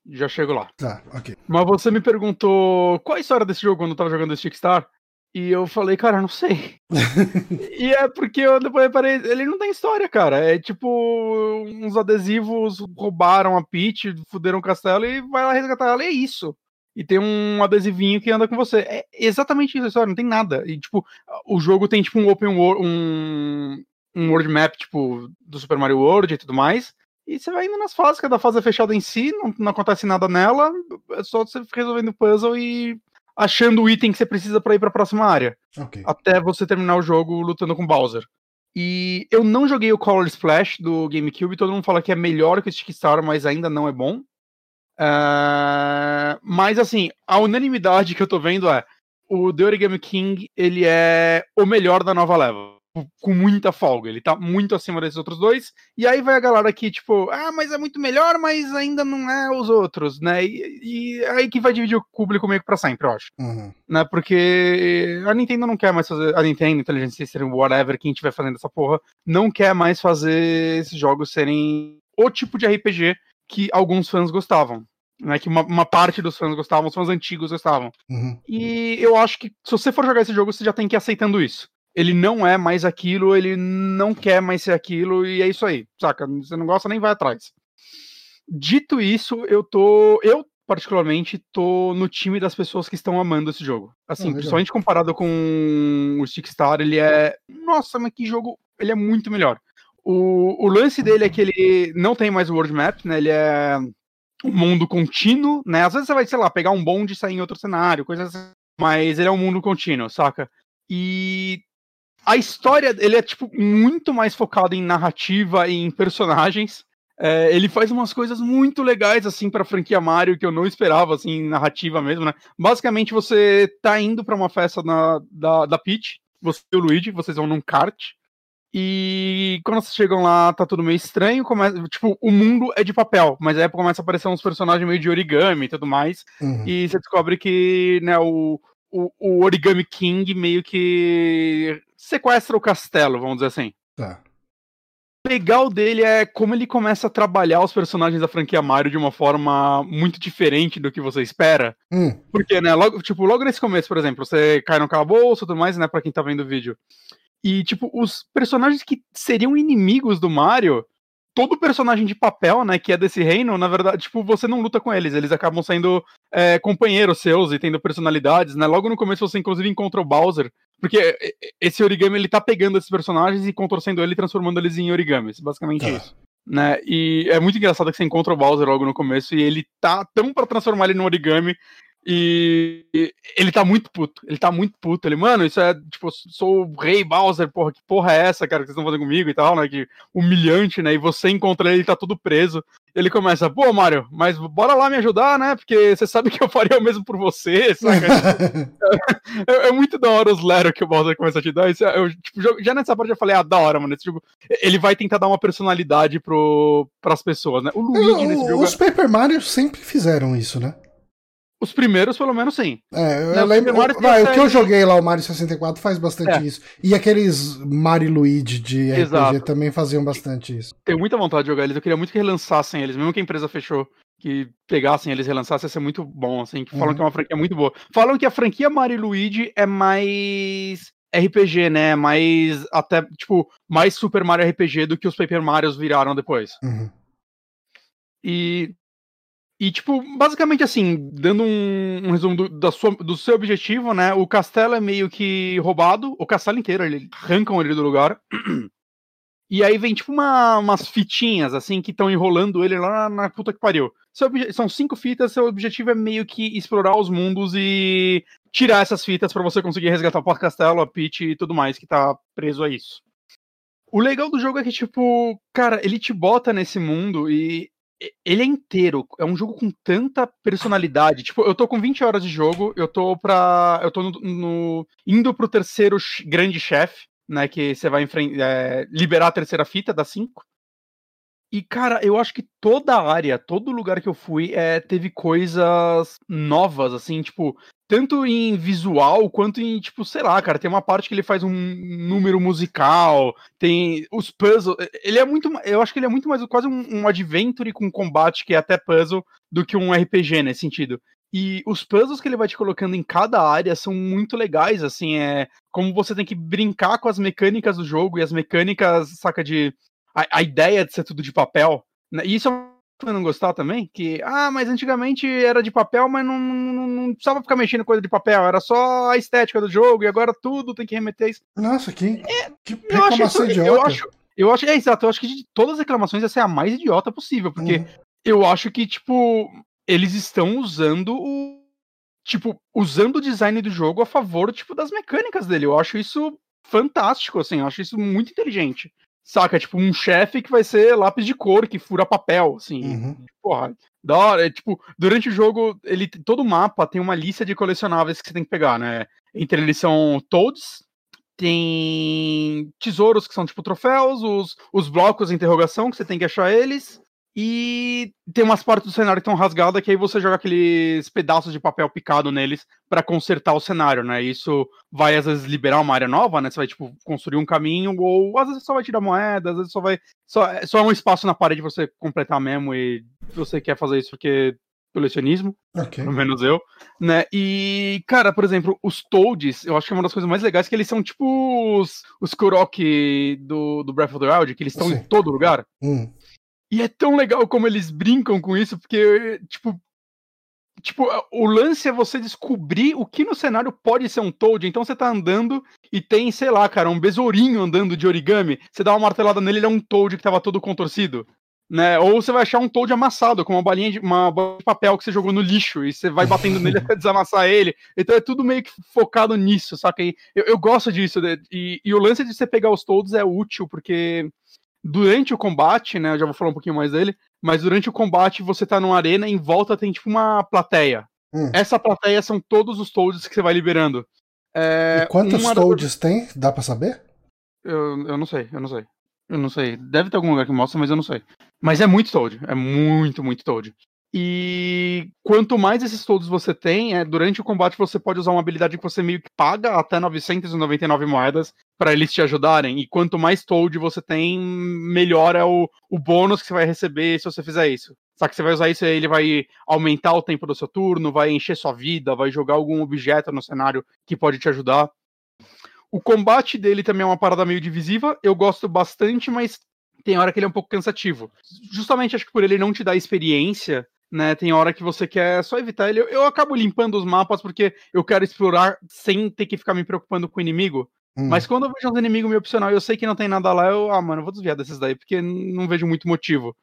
Já chego lá. Tá, ok. Mas você me perguntou qual a história desse jogo quando eu tava jogando Stickstar? E eu falei, cara, não sei. *laughs* e é porque eu depois reparei, ele não tem história, cara. É tipo, uns adesivos roubaram a Peach, fuderam o castelo e vai lá resgatar ela, e é isso. E tem um adesivinho que anda com você. É exatamente isso a história, não tem nada. E, tipo, o jogo tem, tipo, um open world, um, um world map, tipo, do Super Mario World e tudo mais. E você vai indo nas fases, cada fase é fechada em si, não, não acontece nada nela, é só você resolvendo o puzzle e achando o item que você precisa para ir para a próxima área. Ok. Até você terminar o jogo lutando com Bowser. E eu não joguei o Color Splash do GameCube, todo mundo fala que é melhor que o Stick Star, mas ainda não é bom. Uh, mas assim, a unanimidade que eu tô vendo é o The Origami King, ele é o melhor da nova leva. Com muita folga, ele tá muito acima desses outros dois. E aí vai a galera aqui, tipo, ah, mas é muito melhor, mas ainda não é os outros, né? E, e aí que vai dividir o público meio que pra sempre, eu acho. Uhum. Né? Porque a Nintendo não quer mais fazer. A Nintendo, Intelligent System, whatever, quem estiver fazendo essa porra, não quer mais fazer esses jogos serem o tipo de RPG que alguns fãs gostavam né, que uma, uma, parte dos fãs gostavam, os fãs antigos gostavam. Uhum. E eu acho que se você for jogar esse jogo, você já tem que ir aceitando isso. Ele não é mais aquilo, ele não quer mais ser aquilo, e é isso aí, saca? Você não gosta, nem vai atrás. Dito isso, eu tô. Eu, particularmente, tô no time das pessoas que estão amando esse jogo. Assim, ah, principalmente comparado com o Stickstar, ele é. Nossa, mas que jogo. Ele é muito melhor. O, o lance dele é que ele não tem mais o World Map, né? Ele é um mundo contínuo, né? Às vezes você vai, sei lá, pegar um bonde e sair em outro cenário, coisas assim. Mas ele é um mundo contínuo, saca? E a história, ele é, tipo, muito mais focado em narrativa e em personagens. É, ele faz umas coisas muito legais, assim, pra franquia Mario, que eu não esperava, assim, narrativa mesmo, né? Basicamente, você tá indo pra uma festa na, da, da Peach, você e o Luigi, vocês vão num kart, e quando vocês chegam lá, tá tudo meio estranho. Começa, tipo, o mundo é de papel, mas aí começa a aparecer uns personagens meio de origami e tudo mais. Uhum. E você descobre que né, o, o, o, Origami King meio que sequestra o castelo, vamos dizer assim. Tá. O legal dele é como ele começa a trabalhar os personagens da franquia Mario de uma forma muito diferente do que você espera. Hum. Porque, né, logo, tipo, logo nesse começo, por exemplo, você cai no calabouço e tudo mais, né, pra quem tá vendo o vídeo. E, tipo, os personagens que seriam inimigos do Mario, todo personagem de papel, né, que é desse reino, na verdade, tipo, você não luta com eles, eles acabam sendo é, companheiros seus e tendo personalidades, né? Logo no começo você inclusive encontra o Bowser, porque esse origami ele tá pegando esses personagens e contorcendo ele e transformando eles em origamis, basicamente é. isso. Né? E é muito engraçado que você encontra o Bowser logo no começo e ele tá tão para transformar ele no origami e ele tá muito puto. Ele tá muito puto. Ele, mano, isso é tipo, sou o rei Bowser, porra, que porra é essa, cara, que vocês estão fazendo comigo e tal, né? Que humilhante, né? E você encontra ele, ele tá todo preso. Ele começa, pô, Mario, mas bora lá me ajudar, né? Porque você sabe que eu faria o mesmo por você, saca? *laughs* é, é, muito da hora os Lero que o Bowser começa a te dar. Isso, é, eu, tipo, já nessa parte eu falei, ah, da hora, mano. Esse jogo, ele vai tentar dar uma personalidade pro, pras pessoas, né? O Luigi nesse jogo. Os Paper Mario sempre fizeram isso, né? Os primeiros, pelo menos, sim. É, eu, eu lembro. Vai, o que eu joguei lá, o Mario 64, faz bastante é. isso. E aqueles Mario Luigi de Exato. RPG também faziam bastante isso. Tenho muita vontade de jogar eles. Eu queria muito que relançassem eles, mesmo que a empresa fechou. Que pegassem eles e relançassem, ia ser muito bom, assim. Que falam uhum. que é uma franquia muito boa. Falam que a franquia Mario Luigi é mais RPG, né? Mais. Até, tipo, mais Super Mario RPG do que os Paper Marios viraram depois. Uhum. E e, tipo, basicamente assim, dando um, um resumo do, da sua, do seu objetivo, né? O castelo é meio que roubado, o castelo inteiro, eles arrancam ele do lugar. E aí vem, tipo, uma, umas fitinhas, assim, que estão enrolando ele lá na, na, puta que pariu. são cinco fitas, seu objetivo é meio que explorar os mundos e tirar essas fitas para você conseguir resgatar o castelo, a Peach e tudo mais que tá preso a isso. O legal do jogo é que, tipo, cara, ele te bota nesse mundo e ele é inteiro. É um jogo com tanta personalidade. Tipo, eu tô com 20 horas de jogo, eu tô pra. Eu tô no, no indo pro terceiro grande chefe, né? Que você vai é, liberar a terceira fita das 5. E, cara, eu acho que toda a área, todo lugar que eu fui, é, teve coisas novas, assim, tipo, tanto em visual quanto em, tipo, sei lá, cara, tem uma parte que ele faz um número musical, tem os puzzles. Ele é muito. Eu acho que ele é muito mais quase um, um adventure com combate, que é até puzzle, do que um RPG nesse sentido. E os puzzles que ele vai te colocando em cada área são muito legais, assim, é como você tem que brincar com as mecânicas do jogo e as mecânicas, saca, de a, a, ideia de ser tudo de papel. Né? E isso é a não gostar também, que, ah, mas antigamente era de papel, mas não, não, não precisava ficar mexendo coisa de papel, era só a estética do jogo, e agora tudo tem que remeter isso. Nossa, que, É, que Eu acho, reclamação idiota. eu acho, eu acho, é exato, eu acho que de todas as reclamações essa é a mais idiota possível, porque Uhum. eu acho que, tipo, eles estão usando o. Tipo, usando o design do jogo a favor, tipo, das mecânicas dele. Eu acho isso fantástico, assim, eu acho isso muito inteligente. Saca? Tipo, um chefe que vai ser lápis de cor, que fura papel, assim. Uhum. Porra, da hora. É, tipo, durante o jogo, ele todo mapa tem uma lista de colecionáveis que você tem que pegar, né? Entre eles são toads, tem tesouros que são tipo troféus, os, os blocos de interrogação que você tem que achar eles. E tem umas partes do cenário que estão rasgadas que aí você joga aqueles pedaços de papel picado neles pra consertar o cenário, né? Isso vai às vezes liberar uma área nova, né? Você vai tipo construir um caminho ou às vezes só vai tirar moeda, às vezes só vai só, é- só é um espaço na parede você completar mesmo e você quer fazer isso porque colecionismo Ok. pelo menos eu, né? E, cara, por exemplo, os Toads, eu acho que é uma das coisas mais legais que eles são tipo os, os Korok do, do Breath of the Wild, que eles estão em todo lugar. Hum. E é tão legal como eles brincam com isso, porque, tipo. Tipo, o lance é você descobrir o que no cenário pode ser um Toad. Então você tá andando e tem, sei lá, cara, um besourinho andando de origami. Você dá uma martelada nele, ele é um Toad que tava todo contorcido. Né? Ou você vai achar um Toad amassado, com uma balinha de, uma bola de papel que você jogou no lixo, e você vai batendo nele *laughs* até desamassar ele. Então é tudo meio que focado nisso, saca? E eu, eu gosto disso. né? E, e o lance de você pegar os Toads é útil, porque durante o combate, né? Eu já vou falar um pouquinho mais dele, mas durante o combate você tá numa arena e em volta tem tipo uma plateia. Hum. Essa plateia são todos os Toads que você vai liberando. É, e quantos Toads tem? Dá pra saber? Eu, eu não sei, eu não sei. Eu não sei. Deve ter algum lugar que mostra, mas eu não sei. Mas é muito Toad. É muito, muito Toad. E quanto mais esses Toads você tem, é, durante o combate você pode usar uma habilidade que você meio que paga até 999 moedas para eles te ajudarem. E quanto mais Toad você tem, melhor é o, o bônus que você vai receber se você fizer isso. Só que você vai usar isso e ele vai aumentar o tempo do seu turno, vai encher sua vida, vai jogar algum objeto no cenário que pode te ajudar. O combate dele também é uma parada meio divisiva. Eu gosto bastante, mas tem hora que ele é um pouco cansativo. Justamente acho que por ele não te dar experiência, né? Tem hora que você quer só evitar ele. Eu, eu acabo limpando os mapas porque eu quero explorar sem ter que ficar me preocupando com o inimigo. Hum. Mas quando eu vejo uns inimigos meio opcional e eu sei que não tem nada lá, eu, ah, mano, eu vou desviar desses daí, porque não vejo muito motivo.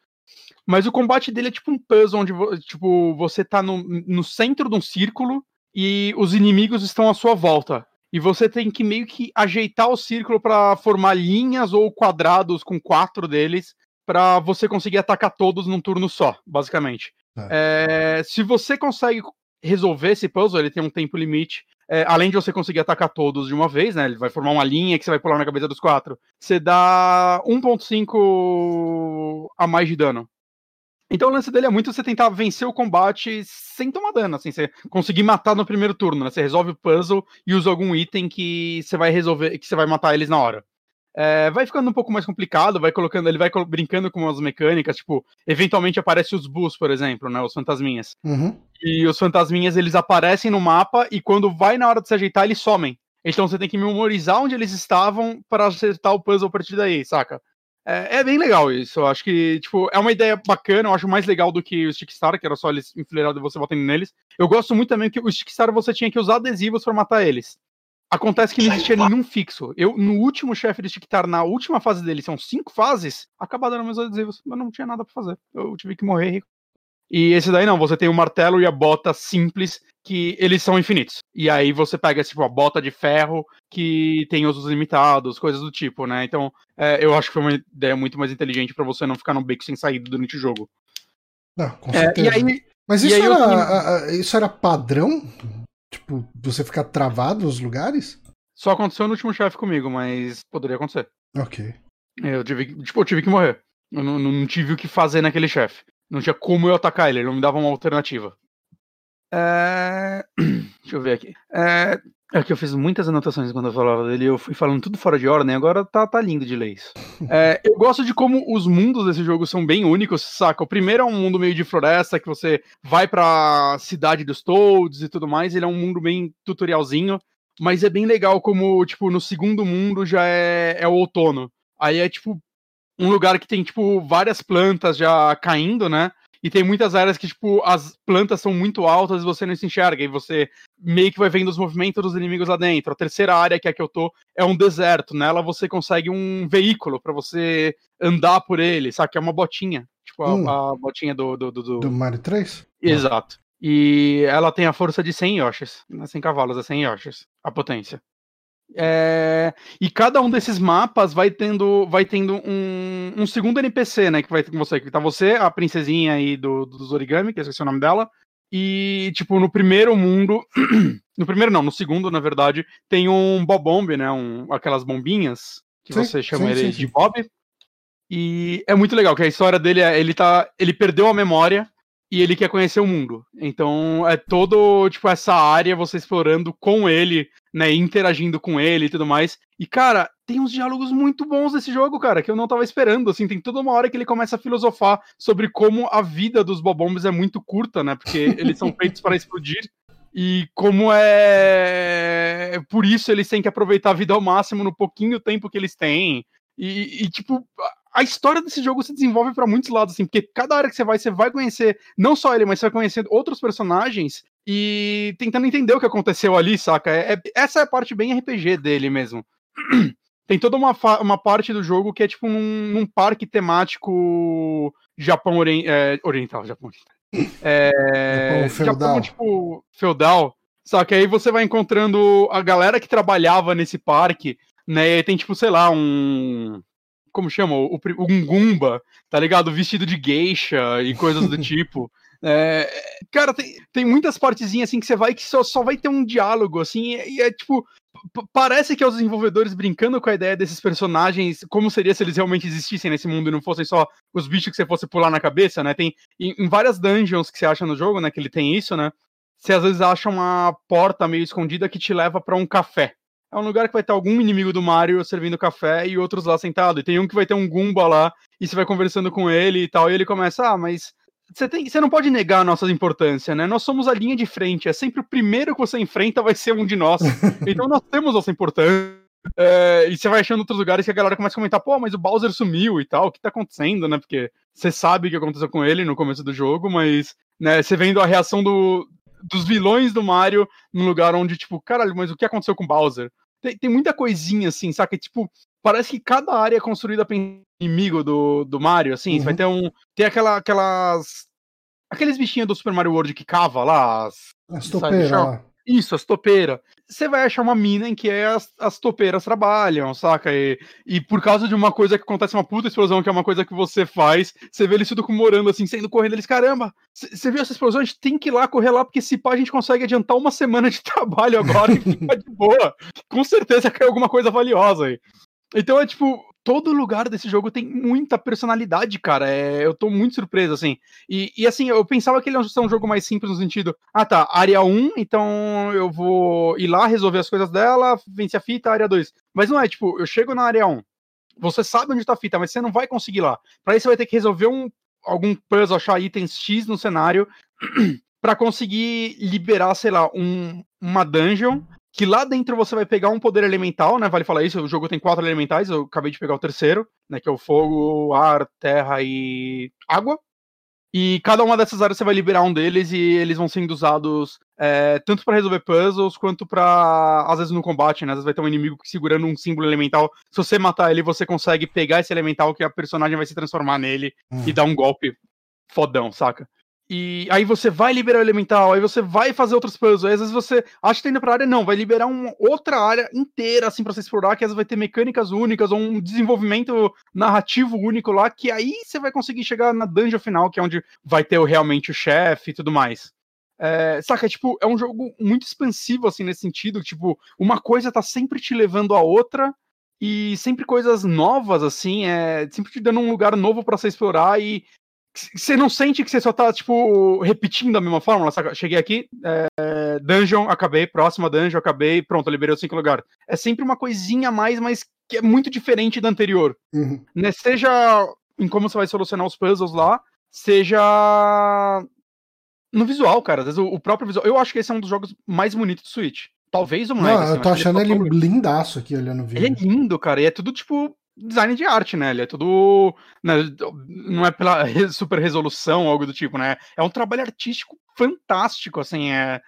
Mas o combate dele é tipo um puzzle onde tipo, você tá no, no centro de um círculo e os inimigos estão à sua volta. E você tem que meio que ajeitar o círculo pra formar linhas ou quadrados com quatro deles pra você conseguir atacar todos num turno só, basicamente. Tá. É, se você consegue resolver esse puzzle, ele tem um tempo limite. é, além de você conseguir atacar todos de uma vez, né? Ele vai formar uma linha que você vai pular na cabeça dos quatro. Você dá 1.5 a mais de dano. Então o lance dele é muito você tentar vencer o combate sem tomar dano, assim, você conseguir matar no primeiro turno, né? Você resolve o puzzle e usa algum item que você vai resolver, que você vai matar eles na hora. É, vai ficando um pouco mais complicado, vai colocando, ele vai brincando com as mecânicas, tipo, eventualmente aparece os Bulls, por exemplo, né? Os fantasminhas. Uhum. E os fantasminhas eles aparecem no mapa e quando vai na hora de se ajeitar, eles somem. Então você tem que memorizar onde eles estavam para acertar o puzzle a partir daí, saca? É, é bem legal isso. Eu acho que, tipo, é uma ideia bacana. Eu acho mais legal do que o Stickstar, que era só eles enfileirados e você batendo neles. Eu gosto muito também que o Stickstar você tinha que usar adesivos para matar eles. Acontece que não existia nenhum fixo. Eu, no último chefe de Sticktar, na última fase dele, são cinco fases, acabaram meus adesivos, mas não tinha nada pra fazer. Eu tive que morrer rico. E esse daí não, você tem o martelo e a bota simples, que eles são infinitos. E aí você pega, tipo, a bota de ferro, que tem usos limitados, coisas do tipo, né? Então, é, eu acho que foi uma ideia muito mais inteligente pra você não ficar num beco sem saída durante o jogo. Não, com É, certeza. e aí, Mas e isso aí eu era, tenho- a- a- isso era padrão? Tipo, você ficar travado nos lugares? só aconteceu no último chefe comigo, mas poderia acontecer. Ok. Eu tive, tipo, eu tive que morrer. Eu não, não tive o que fazer naquele chefe. Não tinha como eu atacar ele, ele não me dava uma alternativa. É... *clears throat* Deixa eu ver aqui. É... é que eu fiz muitas anotações quando eu falava dele, eu fui falando tudo fora de ordem, agora tá, tá lindo de ler isso. *laughs* É, eu gosto de como os mundos desse jogo são bem únicos, saca? O primeiro é um mundo meio de floresta, que você vai pra cidade dos Toads e tudo mais, ele é um mundo bem tutorialzinho, mas é bem legal como, tipo, no segundo mundo já é, é o outono. Aí é, tipo, um lugar que tem, tipo, várias plantas já caindo, né? E tem muitas áreas que, tipo, as plantas são muito altas e você não se enxerga, e você meio que vai vendo os movimentos dos inimigos lá dentro. A terceira área, que é a que eu tô, é um deserto. Nela você consegue um veículo para você andar por ele, sabe? Que é uma botinha. Tipo, a, hum. a botinha do do, do, do... do Mario 3? Exato. E ela tem a força de 100 Yoshis. 100 cavalos, é 100 Yoshis. A potência. É... E cada um desses mapas vai tendo, vai tendo um, um, segundo NPC, né? Que vai ter com você. Que tá você, a princesinha aí do, dos origami, que é o nome dela. E, tipo, no primeiro mundo. *clears throat* no primeiro não, no segundo, na verdade, tem um Bobomb, né? Um, aquelas bombinhas que sim, você chama sim, ele sim, de Bob. E é muito legal, que a história dele é. Ele tá. Ele perdeu a memória e ele quer conhecer o mundo. Então é todo, tipo, essa área você explorando com ele, né, interagindo com ele e tudo mais. E, cara, tem uns diálogos muito bons nesse jogo, cara, que eu não tava esperando, assim, tem toda uma hora que ele começa a filosofar sobre como a vida dos bobombs é muito curta, né, porque *laughs* eles são feitos para explodir. E como é por isso eles têm que aproveitar a vida ao máximo no pouquinho tempo que eles têm. E, e, tipo, a história desse jogo se desenvolve para muitos lados, assim, porque cada área que você vai, você vai conhecer não só ele, mas você vai conhecer outros personagens e tentando entender o que aconteceu ali, saca? É, é essa é a parte bem RPG dele mesmo. *clears throat* Tem toda uma, uma parte do jogo que é tipo num, num parque temático Japão ori é, oriental, Japão oriental. É, Japão feudal. Japão, tipo, feudal. Só que aí você vai encontrando a galera que trabalhava nesse parque, né? E tem, tipo, sei lá, um como chama? O, um Gumba, tá ligado? Vestido de geisha e coisas do *laughs* tipo. É, cara, tem, tem muitas partezinhas assim que você vai que só, só vai ter um diálogo, assim, e, é tipo. Parece que é os desenvolvedores brincando com a ideia desses personagens, como seria se eles realmente existissem nesse mundo e não fossem só os bichos que você fosse pular na cabeça, né? Tem em, em várias dungeons que você acha no jogo, né? Que ele tem isso, né? Você às vezes acha uma porta meio escondida que te leva para um café é um lugar que vai ter algum inimigo do Mario servindo café e outros lá sentado. E tem um que vai ter um Goomba lá e você vai conversando com ele e tal. E ele começa, ah, mas você, tem, você não pode negar a nossa importância, né? Nós somos a linha de frente. É sempre o primeiro que você enfrenta vai ser um de nós. *laughs* então nós temos nossa importância. É, e você vai achando outros lugares que a galera começa a comentar, pô, mas o Bowser sumiu e tal, o que tá acontecendo, né? Porque você sabe o que aconteceu com ele no começo do jogo, mas né, você vendo a reação do, dos vilões do Mario num lugar onde, tipo, caralho, mas o que aconteceu com Bowser? Tem, tem muita coisinha assim, saca? Tipo, parece que cada área é construída para inimigo do, do Mario, assim. Uhum. Vai ter um. Tem aquela, aquelas. Aqueles bichinhos do Super Mario World que cava lá. As, as topeiras. Isso, as topeiras. Você vai achar uma mina em que é as, as topeiras trabalham, saca? E, e por causa de uma coisa que acontece, uma puta explosão, que é uma coisa que você faz, você vê eles tudo comemorando, assim, saindo correndo. Eles, caramba, você viu essa explosão? A gente tem que ir lá, correr lá, porque se pá, a gente consegue adiantar uma semana de *laughs* trabalho agora e ficar de boa. Com certeza caiu alguma coisa valiosa aí. Então é tipo, todo lugar desse jogo tem muita personalidade, cara. É, eu tô muito surpreso, assim. E, e, assim, eu pensava que ele ia ser um jogo mais simples no sentido, ah tá, área 1, então eu vou ir lá resolver as coisas dela, vencer a fita, área 2. Mas não é, tipo, eu chego na área 1, você sabe onde tá a fita, mas você não vai conseguir lá. Pra isso você vai ter que resolver um, algum puzzle, achar itens X no cenário *clears throat* para conseguir liberar, sei lá, um, uma dungeon que lá dentro você vai pegar um poder elemental, né? Vale falar isso, o jogo tem quatro elementais, eu acabei de pegar o terceiro, né? Que é o fogo, ar, terra e água. E cada uma dessas áreas você vai liberar um deles e eles vão sendo usados é, tanto para resolver puzzles quanto para às vezes no combate, né? Às vezes vai ter um inimigo segurando um símbolo elemental. Se você matar ele, você consegue pegar esse elemental que a personagem vai se transformar nele hum. e dar um golpe fodão, saca? E aí você vai liberar o elemental, aí você vai fazer outros puzzles, aí às vezes você acha que tá indo pra área, não, vai liberar uma outra área inteira, assim, pra você explorar, que às vezes vai ter mecânicas únicas, ou um desenvolvimento narrativo único lá, que aí você vai conseguir chegar na dungeon final, que é onde vai ter realmente o chefe e tudo mais. É, saca, é, tipo, é um jogo muito expansivo, assim, nesse sentido, tipo, uma coisa tá sempre te levando a outra, e sempre coisas novas, assim, é sempre te dando um lugar novo para você explorar e você não sente que você só tá, tipo, repetindo a mesma fórmula, saca? Cheguei aqui, é, dungeon, acabei, próxima dungeon, acabei, pronto, liberei os cinco lugares. É sempre uma coisinha a mais, mas que é muito diferente da anterior. Uhum. Né? Seja em como você vai solucionar os puzzles lá, seja no visual, cara. Às vezes o, próprio visual. Eu acho que esse é um dos jogos mais bonitos do Switch. Talvez o mais. Não, assim, eu tô achando ele, ele lindaço aqui olhando o vídeo. Ele é lindo, cara. E é tudo, tipo, design de arte, né? Ele é tudo. Né, não é pela super resolução, algo do tipo, né? É um trabalho artístico fantástico, assim. É,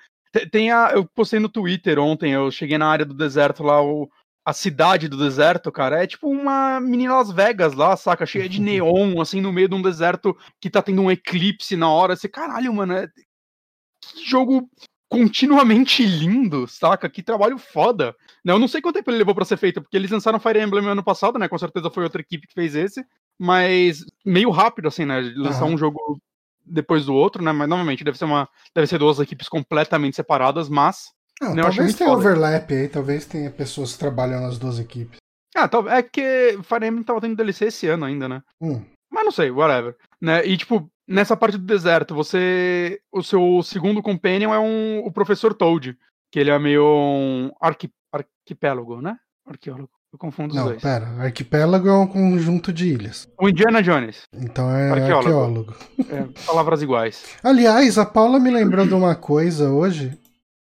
tem a. Eu postei no Twitter ontem, eu cheguei na área do deserto lá, o, a cidade do deserto, cara, é tipo uma mini Las Vegas lá, saca? Cheia de *laughs* neon, assim, no meio de um deserto que tá tendo um eclipse na hora. Você, caralho, mano, é... que jogo continuamente lindo, saca? Que trabalho foda. Eu não sei quanto tempo ele levou para ser feito, porque eles lançaram Fire Emblem ano passado, né? Com certeza foi outra equipe que fez esse, mas meio rápido, assim, né? Lançar uhum. um jogo depois do outro, né? Mas novamente deve ser uma, deve ser duas equipes completamente separadas, mas não, né, talvez tenha foda. overlap aí, talvez tenha pessoas que trabalham nas duas equipes. Ah, é que Fire Emblem tava tendo DLC esse ano ainda, né? Hum. Mas não sei, whatever. Né? E tipo, nessa parte do deserto, você. O seu segundo companion é um, o professor Toad, que ele é meio um arqui, arquipélago, né? Arqueólogo. Eu confundo os não, dois. pera. Arquipélago é um conjunto de ilhas. O Indiana Jones. Então é arqueólogo. arqueólogo. É, palavras iguais. Aliás, a Paula me lembrou de uma coisa hoje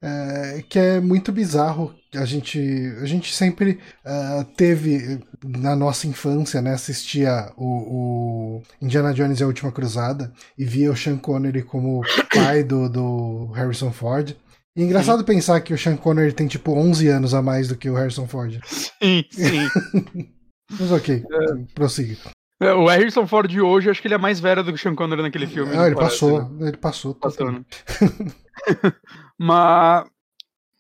é, que é muito bizarro. A gente, a gente sempre uh, teve na nossa infância, né, assistia o, o, Indiana Jones e a Última Cruzada e via o Sean Connery como pai do, do Harrison Ford. E é engraçado sim. pensar que o Sean Connery tem tipo 11 anos a mais do que o Harrison Ford. Sim, sim. *laughs* Mas ok, é. prossiga. É, o Harrison Ford de hoje, acho que ele é mais velho do que o Sean Connery naquele filme. Ah, ele parece, passou, né? ele passou. Passou, né? *laughs* mas,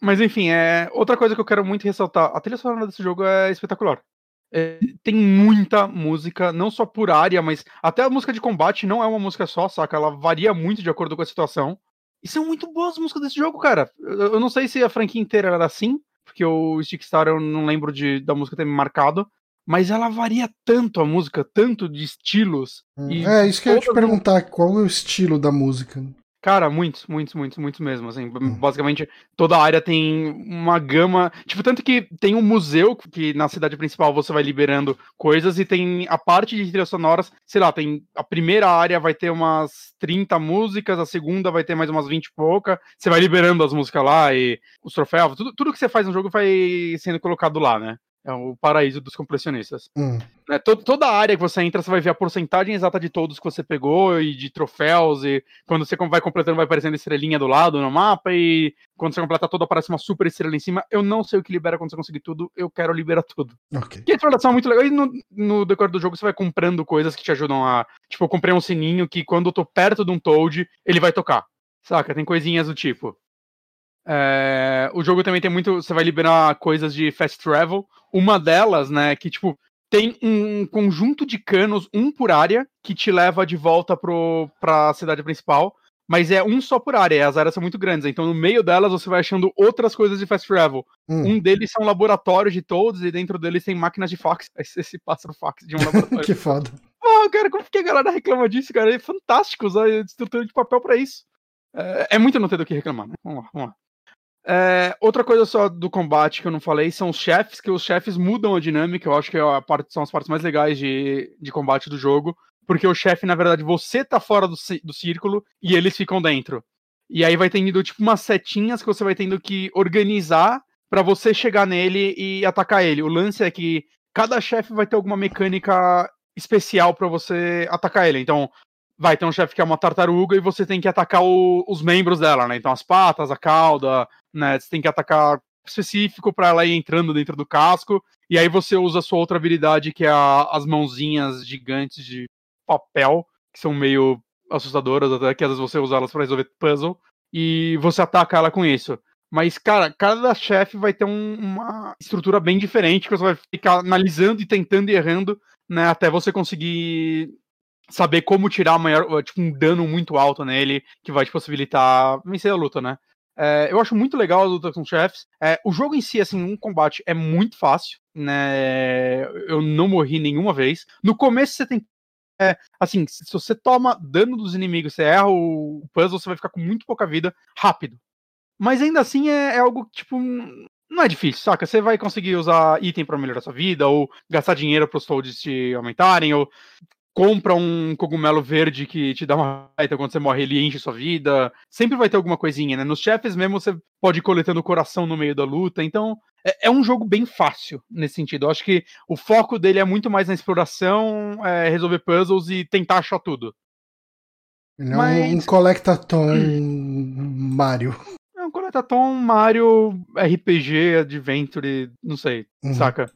mas enfim, é outra coisa que eu quero muito ressaltar. A trilha sonora desse jogo é espetacular. É, tem muita música, não só por área, mas até a música de combate não é uma música só, saca? Ela varia muito de acordo com a situação. E são muito boas as músicas desse jogo, cara. Eu, eu não sei se a franquia inteira era assim, porque o Stickstar eu não lembro de, da música ter me marcado, mas ela varia tanto a música, tanto de estilos. Hum. é, isso que eu ia te perguntar, qual é o estilo da música? Cara, muitos, muitos, muitos, muitos mesmo. Assim, hum. Basicamente, toda a área tem uma gama. Tipo, tanto que tem um museu que na cidade principal você vai liberando coisas, e tem a parte de trilhas sonoras, sei lá, tem. A primeira área vai ter umas 30 músicas, a segunda vai ter mais umas 20 e pouca. Você vai liberando as músicas lá e os troféus, tudo, tudo que você faz no jogo vai sendo colocado lá, né? É o paraíso dos compressionistas. Hum. É, to toda área que você entra, você vai ver a porcentagem exata de todos que você pegou e de troféus. E quando você vai completando, vai aparecendo estrelinha do lado no mapa. E quando você completa tudo, aparece uma super estrela em cima. Eu não sei o que libera quando você conseguir tudo. Eu quero liberar tudo. Okay. Que a exploração é muito legal. E no, no decorrer do jogo, você vai comprando coisas que te ajudam a. Tipo, eu comprei um sininho que quando eu tô perto de um Toad, ele vai tocar. Saca? Tem coisinhas do tipo. É, o jogo também tem muito. Você vai liberar coisas de fast travel. Uma delas, né, que tipo. Tem um conjunto de canos, um por área, que te leva de volta pro, pra cidade principal. Mas é um só por área, as áreas são muito grandes. Então, no meio delas, você vai achando outras coisas de fast travel. Hum. Um deles são laboratórios de todos, e dentro deles tem máquinas de fax. Aí você se passa no fax de um laboratório. *laughs* que foda. Pô, cara, como que a galera reclama disso, cara? É fantástico usar estrutura de papel para isso. É, é muito não ter do que reclamar, né? Vamos lá, vamos lá. É, outra coisa só do combate que eu não falei são os chefes, que os chefes mudam a dinâmica. Eu acho que é parte, são as partes mais legais de, de combate do jogo. Porque o chefe, na verdade, você tá fora do, do círculo e eles ficam dentro. E aí vai tendo, tipo, umas setinhas que você vai tendo que organizar para você chegar nele e atacar ele. O lance é que cada chefe vai ter alguma mecânica especial para você atacar ele. Então, vai ter um chefe que é uma tartaruga e você tem que atacar o, os membros dela, né? Então, as patas, a cauda, né? Você tem que atacar específico para ela ir entrando dentro do casco. E aí você usa a sua outra habilidade, que é a, as mãozinhas gigantes de papel, que são meio assustadoras, até que às vezes você usa elas para resolver puzzle. E você ataca ela com isso. Mas, cara, cada chefe vai ter um, uma estrutura bem diferente, que você vai ficar analisando e tentando e errando, né? Até você conseguir saber como tirar maior, tipo, um dano muito alto nele, que vai te possibilitar vencer a luta, né? É, eu acho muito legal a luta com chefes. É, o jogo em si, assim, um combate é muito fácil, né? Eu não morri nenhuma vez. No começo você tem. É, assim, se você toma dano dos inimigos, você erra o puzzle, você vai ficar com muito pouca vida rápido. Mas ainda assim é, é algo tipo. Não é difícil, saca? Você vai conseguir usar item para melhorar sua vida, ou gastar dinheiro para os toads te aumentarem, ou compra um cogumelo verde que te dá uma baita quando você morre, ele enche sua vida. Sempre vai ter alguma coisinha, né? Nos chefes mesmo você pode ir coletando o coração no meio da luta. Então, é, é, um jogo bem fácil nesse sentido. Eu acho que o foco dele é muito mais na exploração, é, resolver puzzles e tentar achar tudo. Ele é um, um Collectathon Mario. É um Collectathon Mario RPG, Adventure, não sei, uhum. saca?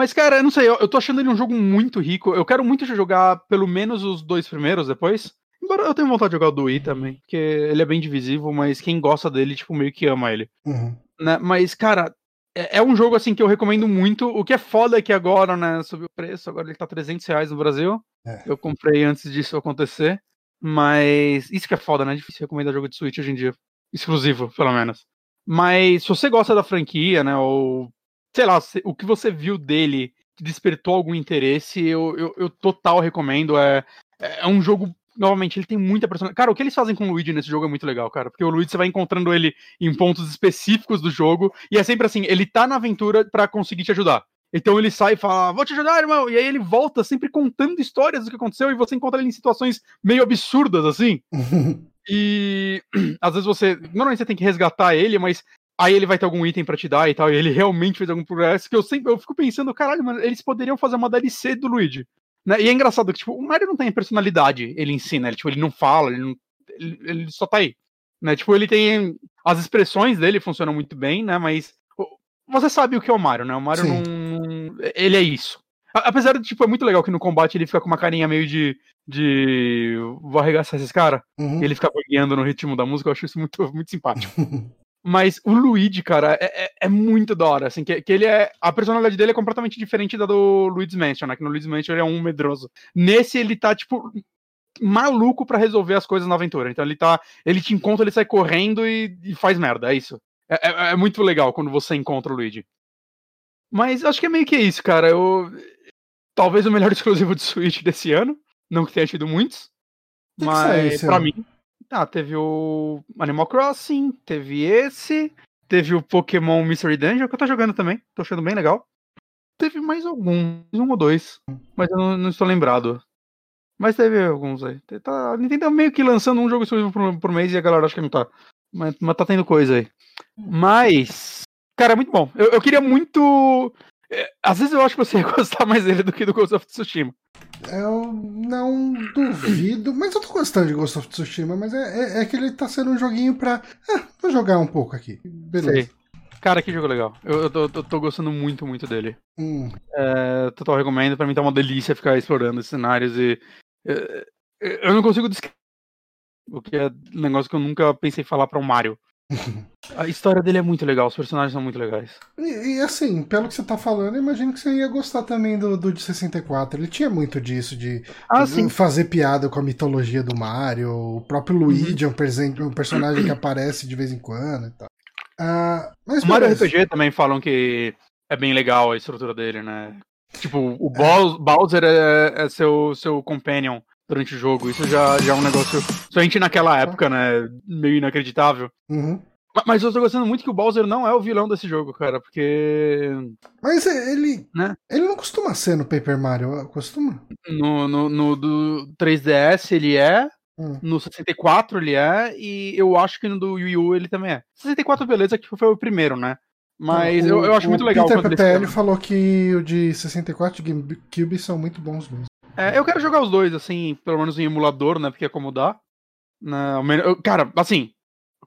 Mas, cara, eu não sei, eu, eu tô achando ele um jogo muito rico. Eu quero muito jogar pelo menos os dois primeiros depois. Embora eu tenha vontade de jogar o do Wii também, porque ele é bem divisivo, mas quem gosta dele, tipo, meio que ama ele. Uhum. Né? Mas, cara, é, é, um jogo, assim, que eu recomendo muito. O que é foda é que agora, né, subiu o preço, agora ele tá 300 reais no Brasil. É. Eu comprei antes disso acontecer. Mas isso que é foda, né? É difícil recomendar jogo de Switch hoje em dia. Exclusivo, pelo menos. Mas se você gosta da franquia, né, ou sei lá, o que você viu dele despertou algum interesse, eu, eu, eu total recomendo. É, é um jogo novamente, ele tem muita personalidade. Cara, o que eles fazem com o Luigi nesse jogo é muito legal, cara. Porque o Luigi você vai encontrando ele em pontos específicos do jogo. E é sempre assim: ele tá na aventura para conseguir te ajudar. Então ele sai e fala, vou te ajudar, irmão. E aí ele volta sempre contando histórias do que aconteceu. E você encontra ele em situações meio absurdas, assim. *laughs* e *clears throat* às vezes você. Normalmente você tem que resgatar ele, mas aí ele vai ter algum item para te dar e tal, e ele realmente fez algum progresso, que eu sempre eu fico pensando, caralho, mano, eles poderiam fazer uma DLC do Luigi. Né? E é engraçado que, tipo, o Mario não tem personalidade, ele ensina, ele, tipo, ele não fala, ele, não, ele, ele, só tá aí. Né? Tipo, ele tem. As expressões dele funcionam muito bem, né? Mas você sabe o que é o Mario, né? O Mario Sim. não. Ele é isso. Apesar de, tipo, é muito legal que no combate ele fica com uma carinha meio de. de. Vou arregaçar esses caras. Uhum. E ele fica guiando no ritmo da música, eu acho isso muito, muito simpático. *laughs* Mas o Luigi, cara, é, é, é, muito da hora, assim, que, que ele é. A personalidade dele é completamente diferente da do Luigi's Mansion, né? Que no Luigi's Mansion ele é um medroso. Nesse, ele tá, tipo, maluco para resolver as coisas na aventura. Então ele tá. Ele te encontra, ele sai correndo e, e faz merda, é isso. É, é, é, muito legal quando você encontra o Luigi. Mas acho que é meio que isso, cara. Eu. Talvez o melhor *laughs* exclusivo de Switch desse ano. Não que tenha tido muitos. Mas, para mim, ah, teve o Animal Crossing, teve esse, teve o Pokémon Mystery Dungeon, que eu tô jogando também, tô achando bem legal. Teve mais algum, um ou dois, mas eu não, não estou lembrado. Mas teve alguns aí. Tá, a Nintendo tá meio que lançando um jogo exclusivo por, por mês e a galera acha que não tá. Mas, mas tá tendo coisa aí. Mas, cara, é muito bom. Eu, eu queria muito. É, às vezes eu acho que você *laughs* ia gostar mais dele do que do Ghost of Tsushima. Eu não duvido, mas eu tô gostando de Ghost of Tsushima, mas é, é, é que ele tá sendo um joguinho pra. Ah, vou jogar um pouco aqui. Beleza. Sei. Cara, que jogo legal. Eu, eu, tô, eu tô, gostando muito, muito dele. Hum. É, total recomendo. Pra mim tá uma delícia ficar explorando esses cenários e. É, é, eu não consigo descrever. O que é um negócio que eu nunca pensei falar pra um Mario. A história dele é muito legal, os personagens são muito legais. E, e, assim, pelo que você tá falando, eu imagino que você ia gostar também do, do de 64. Ele tinha muito disso, de, ah, de fazer piada com a mitologia do Mario. O próprio uhum. Luigi uhum. é um, um, personagem que *clears throat* aparece de vez em quando e tal. Uh, mas o Mario RPG também falam que é bem legal a estrutura dele, né? Tipo, o é. Bowser é, é seu, seu companion durante o jogo. Isso já, já é um negócio. Somente naquela época, né? Meio inacreditável. Uhum. Mas eu tô gostando muito que o Bowser não é o vilão desse jogo, cara, porque. Mas ele. Né? Ele não costuma ser no Paper Mario, costuma? No, no, no do 3DS ele é. Hum. No 64 ele é, e eu acho que no do Wii U ele também é. 64, beleza, que foi o primeiro, né? Mas o, eu, eu acho muito legal. O Peter PTL falou que o de 64 de GameCube são muito bons mesmo. É, eu quero jogar os dois, assim, pelo menos em emulador, né? Porque é como dá. Né, cara, assim,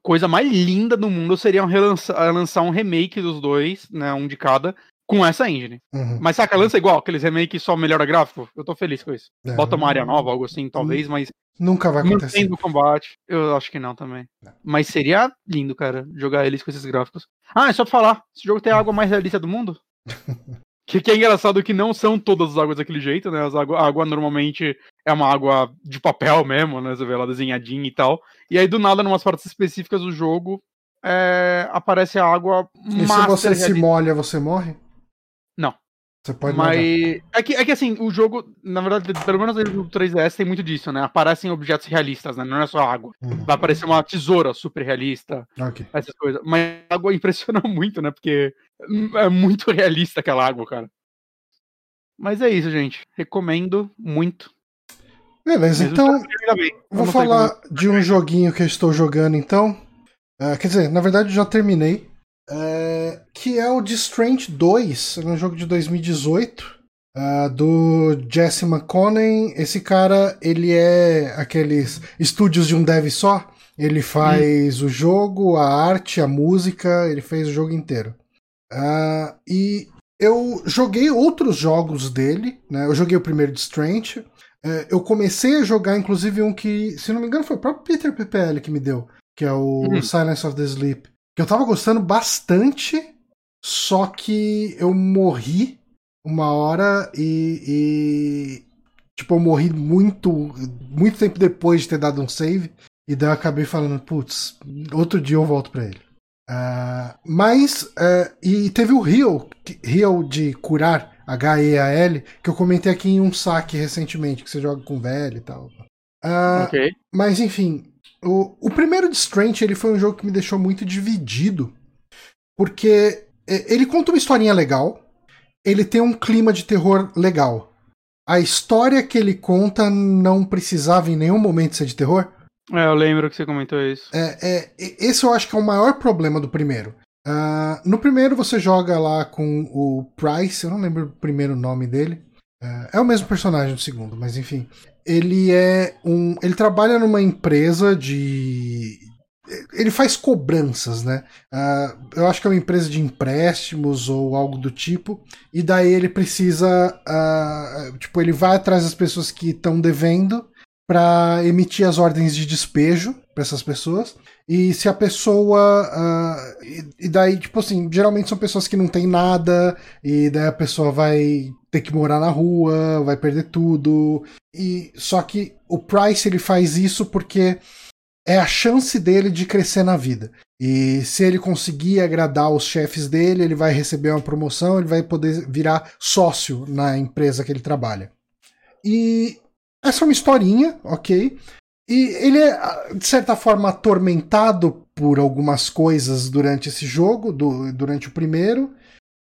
coisa mais linda do mundo seria relançar, lançar um remake dos dois, né? Um de cada, com essa engine. Uhum. Mas saca, lança igual, aqueles remakes só melhora gráfico. Eu tô feliz com isso. É, Bota uma área nova, algo assim, talvez, mas. Nunca vai acontecer. o combate, eu acho que não também. Não. Mas seria lindo, cara, jogar eles com esses gráficos. Ah, é só pra falar: esse jogo tem a água mais realista do mundo? *laughs* Que, que, é engraçado que não são todas as águas daquele jeito, né? As água, a água normalmente é uma água de papel mesmo, né? Você vê ela desenhadinha e tal. E aí, do nada, em umas partes específicas do jogo, é, aparece a água. E se você se molha, você morre? Não. Você pode Mas é que, é que assim, o jogo, na verdade, pelo menos no 3DS tem muito disso, né? Aparecem objetos realistas, né? Não é só água. Uhum. Vai aparecer uma tesoura super realista. Okay. Essas coisas. Mas a água *laughs* impressiona muito, né? Porque é muito realista aquela água, cara. Mas é isso, gente. Recomendo muito. Beleza, então. Vou falar de um joguinho que eu estou jogando, então. Uh, quer dizer, na verdade eu já terminei. é, que é o The Strange 2, é um jogo de 2018. Uh, do Jesse McConnell. Esse cara, ele é aqueles estúdios de um dev só. Ele faz hum. o jogo, a arte, a música, ele fez o jogo inteiro. Uh, e eu joguei outros jogos dele, né? Eu joguei o primeiro de Strange. Uh, eu comecei a jogar, inclusive, um que, se não me engano, foi o próprio Peter PPL que me deu, que é o hum. Silence of the Sleep. Que eu tava gostando bastante, só que eu morri uma hora e, e, tipo, eu morri muito, muito tempo depois de ter dado um save. E daí eu acabei falando, putz, outro dia eu volto para ele. Uh, mas, uh, e teve o Heal, Heal de curar, H-E-A-L, que eu comentei aqui em um saque recentemente, que você joga com velho e tal. Uh. Mas enfim, o, o primeiro de Strange ele foi um jogo que me deixou muito dividido, porque ele conta uma historinha legal, ele tem um clima de terror legal. A história que ele conta não precisava em nenhum momento ser de terror. É, eu lembro que você comentou isso. É, é, esse eu acho que é o maior problema do primeiro. Uh, no primeiro você joga lá com o Price, eu não lembro o primeiro nome dele. Uh, é o mesmo personagem do segundo, mas enfim. Ele é um. Ele trabalha numa empresa de, ele faz cobranças, né? Uh, eu acho que é uma empresa de empréstimos ou algo do tipo, e daí ele precisa, uh, tipo, ele vai atrás das pessoas que estão devendo para emitir as ordens de despejo para essas pessoas. E se a pessoa. Uh, e, e, daí, tipo assim, geralmente são pessoas que não têm nada, e daí a pessoa vai ter que morar na rua, vai perder tudo. E só que o Price ele faz isso porque é a chance dele de crescer na vida. E se ele conseguir agradar os chefes dele, ele vai receber uma promoção, ele vai poder virar sócio na empresa que ele trabalha. E essa é uma historinha, ok? E ele é, de certa forma, atormentado por algumas coisas durante esse jogo, do, durante o primeiro.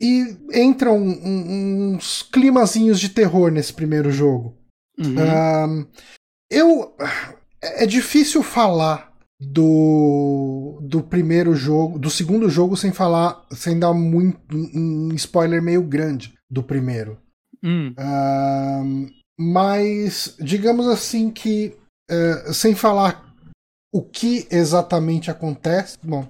E entram um, uns climazinhos de terror nesse primeiro jogo. Uhum. Um, eu é, é difícil falar do, do primeiro jogo, do segundo jogo, sem falar, sem dar muito, um spoiler meio grande do primeiro. Hum. Mas, digamos assim que, uh, sem falar o que exatamente acontece, bom,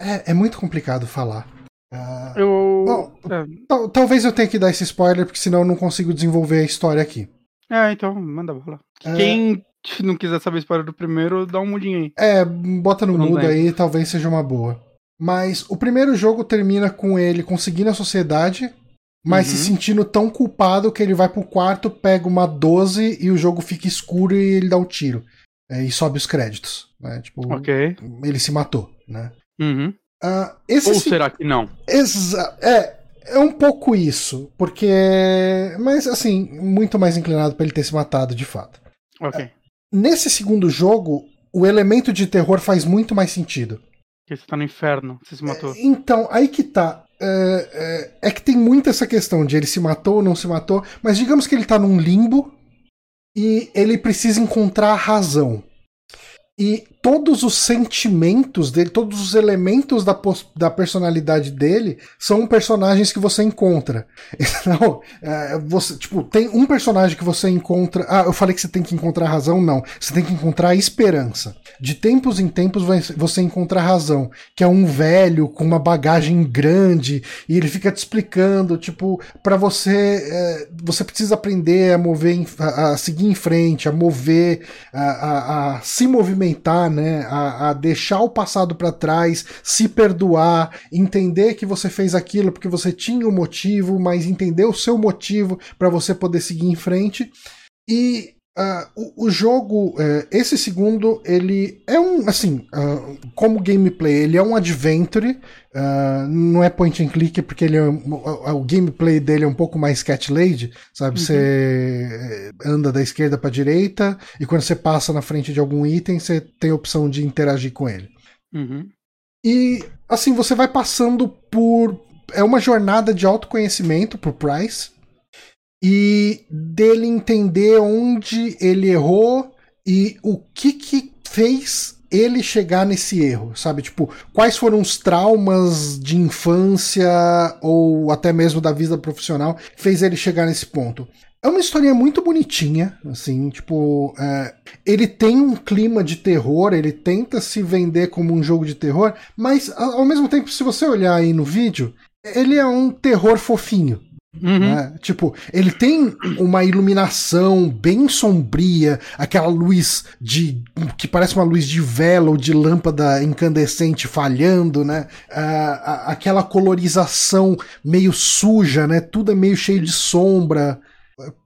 é, é muito complicado falar. Uh, eu... Bom, é. talvez eu tenha que dar esse spoiler, porque senão eu não consigo desenvolver a história aqui. É, então, manda bola. É... Quem não quiser saber a história do primeiro, dá um mudinho aí. É, bota no mudo aí, talvez seja uma boa. Mas o primeiro jogo termina com ele conseguindo a sociedade, mas uhum. se sentindo tão culpado que ele vai pro quarto, pega uma 12 e o jogo fica escuro e ele dá um tiro. É, e sobe os créditos. Né? Tipo, okay. ele se matou, né? Uhum. Uh, Ou será que não? Exa é, é um pouco isso, porque. Mas assim, muito mais inclinado para ele ter se matado de fato. Ok. Nesse segundo jogo, o elemento de terror faz muito mais sentido. Porque você tá no inferno, você se matou. É, então, aí que tá. É, é, é, que tem muito essa questão de ele se matou ou não se matou, mas digamos que ele tá num limbo e ele precisa encontrar a razão. E todos os sentimentos dele, todos os elementos da, da personalidade dele são personagens que você encontra. *laughs* Então, é, você, tipo, tem um personagem que você encontra. Ah, eu falei que você tem que encontrar razão? Não. Você tem que encontrar a esperança. De tempos em tempos você encontra razão, que é um velho com uma bagagem grande e ele fica te explicando, tipo, para você. É, você precisa aprender a mover, a, a, seguir em frente, a mover, a, a, a se movimentar, né? A, a deixar o passado para trás, se perdoar, entender que você fez aquilo porque você tinha um motivo, mas entender o seu motivo para você poder seguir em frente. E Uh, o, o, jogo, uh, esse segundo, ele é um, assim, uh, como gameplay, ele é um adventure, ah, não é point and click, porque ele é, o, o, gameplay dele é um pouco mais cat lady, sabe? Uhum. Você eh, anda da esquerda para direita e quando você passa na frente de algum item, você tem a opção de interagir com ele. Uhum. E, assim, você vai passando por. É uma jornada de autoconhecimento pro Price e dele entender onde ele errou e o que que fez ele chegar nesse erro, sabe? Tipo, quais foram os traumas de infância ou até mesmo da vida profissional que fez ele chegar nesse ponto. É uma historinha muito bonitinha, assim, tipo, é, ele tem um clima de terror, ele tenta se vender como um jogo de terror, mas ao mesmo tempo, se você olhar aí no vídeo, ele é um terror fofinho, Uhum. Né? Tipo, ele tem uma iluminação bem sombria, aquela luz de. que parece uma luz de vela ou de lâmpada incandescente falhando, né? Uh, aquela colorização meio suja, né? Tudo é meio cheio de sombra.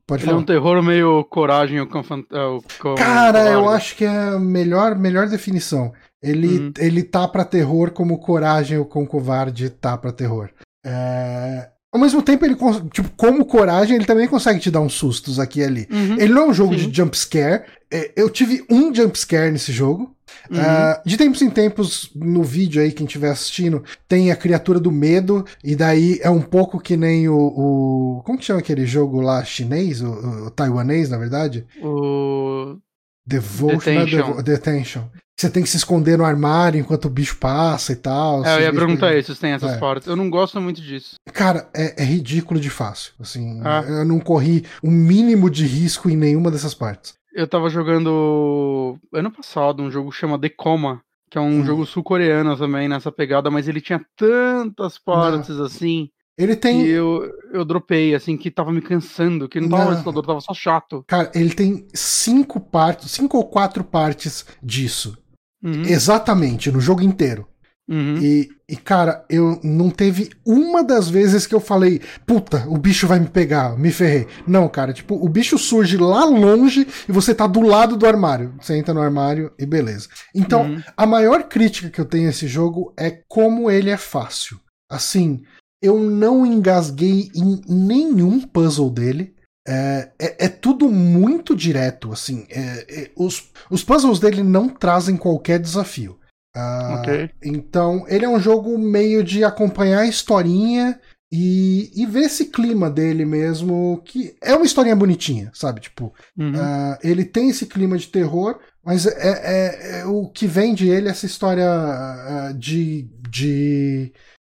Pode ele falar. é um terror meio coragem ou com, com Cara, eu acho que é a melhor, melhor definição. Ele, uhum. ele tá pra terror como coragem ou com covarde tá pra terror. É, ao mesmo tempo, ele, tipo, como coragem, ele também consegue te dar uns sustos aqui e ali. Uhum. Ele não é um jogo Sim. de jumpscare. É, eu tive um jumpscare nesse jogo. Uhum. Uh, de tempos em tempos, no vídeo aí, quem estiver assistindo, tem a criatura do medo, e daí é um pouco que nem o. o como que chama aquele jogo lá chinês? O, o taiwanês, na verdade? O. Devotion, Detention. Devo Detention. Você tem que se esconder no armário enquanto o bicho passa e tal. É, eu ia perguntar isso, se tem essas é. partes. Eu não gosto muito disso. Cara, é, é ridículo de fácil. Assim, ah. eu não corri o um mínimo de risco em nenhuma dessas partes. Eu tava jogando ano passado um jogo que chama The Coma, que é um hum. jogo sul-coreano também nessa pegada, mas ele tinha tantas partes não. assim. Ele tem. E eu, eu dropei, assim, que tava me cansando, que não tava assustador, tava só chato. Cara, ele tem cinco partes, cinco ou quatro partes disso. Uhum. Exatamente, no jogo inteiro. Uhum. E, e, cara, eu não teve uma das vezes que eu falei, puta, o bicho vai me pegar, me ferrei. Não, cara, tipo, o bicho surge lá longe e você tá do lado do armário. Você entra no armário e beleza. Então, uhum. a maior crítica que eu tenho a esse jogo é como ele é fácil. Assim, eu não engasguei em nenhum puzzle dele. É, é, é, tudo muito direto, assim. É, é, os, os puzzles dele não trazem qualquer desafio. Uh, okay. Então, ele é um jogo meio de acompanhar a historinha e, e ver esse clima dele mesmo, que é uma historinha bonitinha, sabe? Tipo, uhum. uh, ele tem esse clima de terror, mas é, é, é o que vem de ele essa história uh, de, de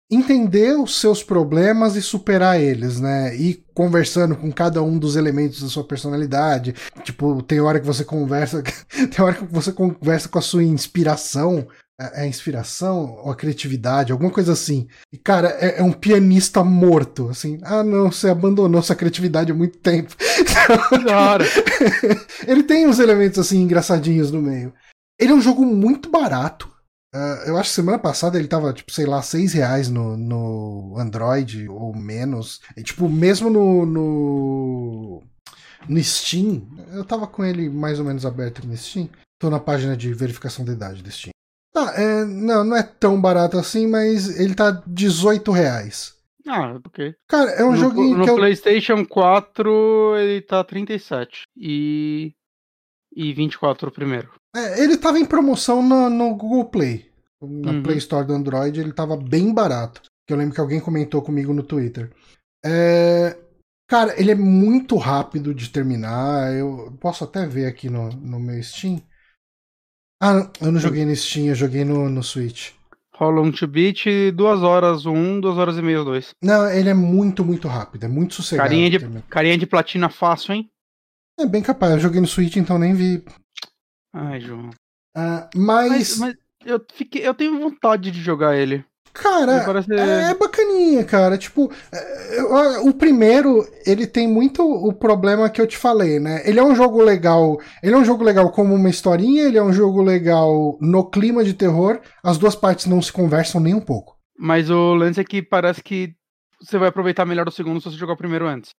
entender os seus problemas e superar eles, né? E conversando com cada um dos elementos da sua personalidade. Tipo, tem hora que você conversa, *laughs* tem hora que você conversa com a sua inspiração, é, é inspiração ou a criatividade, alguma coisa assim. E, cara, é, é, um pianista morto, assim. Ah, não, você abandonou sua criatividade há muito tempo. *laughs* Claro. *laughs* Ele tem uns elementos, assim, engraçadinhos no meio. Ele é um jogo muito barato. Uh, eu acho que semana passada ele tava, tipo, sei lá, 6 reais no, no Android ou menos. E, tipo, mesmo no, no, no Steam, eu tava com ele mais ou menos aberto no Steam. Tô na página de verificação de idade do Steam. Tá, é, não, não é tão barato assim, mas ele tá 18 reais. Ah, ok. Cara, é um no, joguinho no que No PlayStation 4 ele tá 37 e e 24 o primeiro. É, ele tava em promoção no, no Google Play. Na uhum. Play Store do Android, ele tava bem barato. Que eu lembro que alguém comentou comigo no Twitter. É... Cara, ele é muito rápido de terminar. Eu posso até ver aqui no, no meu Steam. Ah, eu não joguei no Steam, eu joguei no, no Switch. How long to beat, duas horas um, duas horas e meia, dois. Não, ele é muito, muito rápido, é muito sossegado. Carinha de, carinha de platina fácil, hein? É bem capaz, eu joguei no Switch, então nem vi. Ai, João. Uh, mas... mas... mas. eu, fiquei, eu tenho vontade de jogar ele. Cara, parece... é bacaninha, cara. Tipo, é, o primeiro, ele tem muito o problema que eu te falei, né? Ele é um jogo legal. Ele é um jogo legal como uma historinha, ele é um jogo legal no clima de terror. As duas partes não se conversam nem um pouco. Mas o lance é que parece que você vai aproveitar melhor o segundo se você jogar o primeiro antes.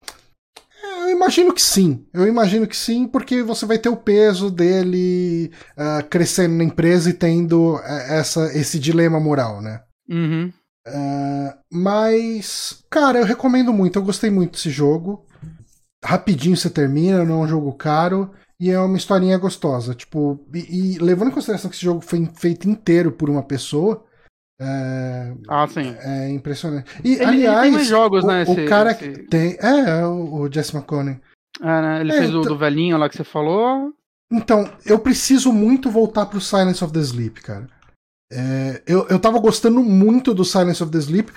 Eu imagino que sim. Eu imagino que sim, porque você vai ter o peso dele uh, crescendo na empresa e tendo uh, essa, esse dilema moral, né? Uhum. Uh, mas, cara, eu recomendo muito. Eu gostei muito desse jogo. Rapidinho você termina, não é um jogo caro. E é uma historinha gostosa. Tipo, e, e levando em consideração que esse jogo foi feito inteiro por uma pessoa, é, ah, sim. É impressionante. E, ele, aliás, ele tem jogos, o, né? Esse, o cara esse... que tem. É, é o, o Jesse McConnell. É, né? Ele é, fez o então... do velhinho lá que você falou. Então, eu preciso muito voltar pro Silence of the Sleep, cara. É, eu, eu tava gostando muito do Silence of the Sleep.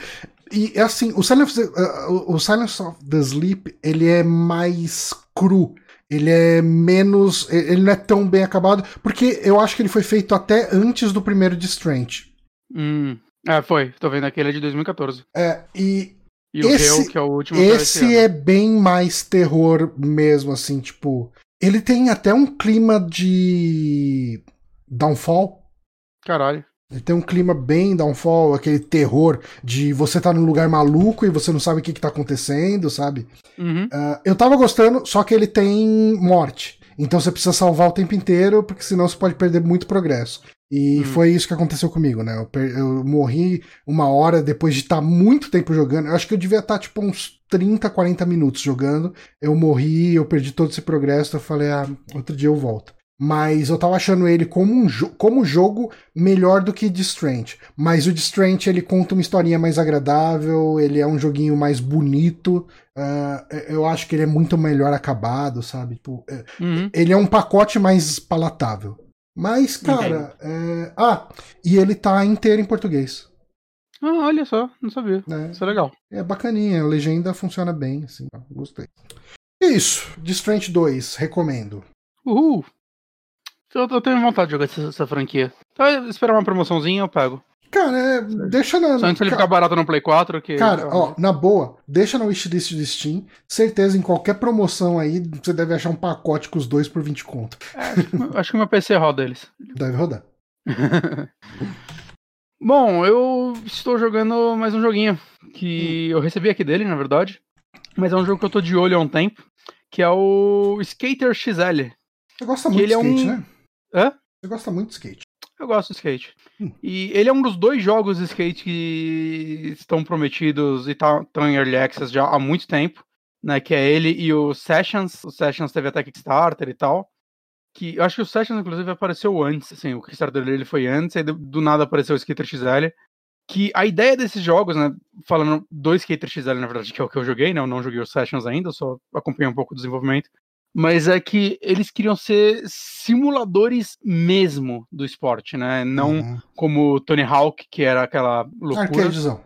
E é assim, o Silence, uh, o Silence of the Sleep, ele é mais cru. Ele é menos. Ele não é tão bem acabado. Porque eu acho que ele foi feito até antes do primeiro de Strange. Hum. É, foi. Tô vendo aqui, ele é de 2014. É, e. E o esse, Hell, que é o último Esse é bem mais terror mesmo, assim, tipo. Ele tem até um clima de. Downfall. Caralho. Ele tem um clima bem downfall, aquele terror de você tá num lugar maluco e você não sabe o que, que tá acontecendo, sabe? Uhum. Uh, eu tava gostando, só que ele tem morte. Então você precisa salvar o tempo inteiro, porque senão você pode perder muito progresso. E Hum. foi isso que aconteceu comigo, né? Eu, eu morri uma hora depois de estar muito tempo jogando. Eu acho que eu devia estar tipo uns 30, 40 minutos jogando. Eu morri, eu perdi todo esse progresso. Eu falei, ah, outro dia eu volto. Mas eu tava achando ele como um jo como jogo melhor do que de Strange. Mas o de Strange ele conta uma historinha mais agradável, ele é um joguinho mais bonito. ah, eu acho que ele é muito melhor acabado, sabe? Tipo, é- Uhum. ele é um pacote mais palatável. Mas, cara. é, Ah, e ele tá inteiro em português. Ah, olha só, não sabia. Né? Isso é legal. É bacaninha, a legenda funciona bem, assim. Gostei. É Isso, de Strange 2, recomendo. Uhul. Eu, eu tenho vontade de jogar essa, essa franquia. Então, esperar uma promoçãozinha, eu pego. Cara, é, deixa na. Só antes ele ca- ficar barato no Play 4, que. Cara, ó, na boa, deixa na wishlist do Steam. Certeza, em qualquer promoção aí, você deve achar um pacote com os dois por 20 conto. É, acho que meu PC roda eles. Deve rodar. *laughs* Bom, eu estou jogando mais um joguinho que eu recebi aqui dele, na verdade. Mas é um jogo que eu tô de olho há um tempo, que é o Skater XL. Você gosta muito de é skate, um- né? Hã? Você gosta muito de skate. Eu gosto de skate. Hum. E ele é um dos dois jogos de skate que estão prometidos e estão em Early Access já há muito tempo, né? Que é ele e o Sessions. O Sessions teve até Kickstarter e tal. Que eu acho que o Sessions, inclusive, apareceu antes. Assim, o Kickstarter dele foi antes, aí do, nada apareceu o Skater XL. Que a ideia desses jogos, né? Falando do Skater XL, na verdade, que é o que eu joguei, né? Eu não joguei o Sessions ainda, só acompanhei um pouco do desenvolvimento. Mas é que eles queriam ser simuladores mesmo do esporte, né? Não Uhum. como o Tony Hawk, que era aquela loucura. Arcadezão.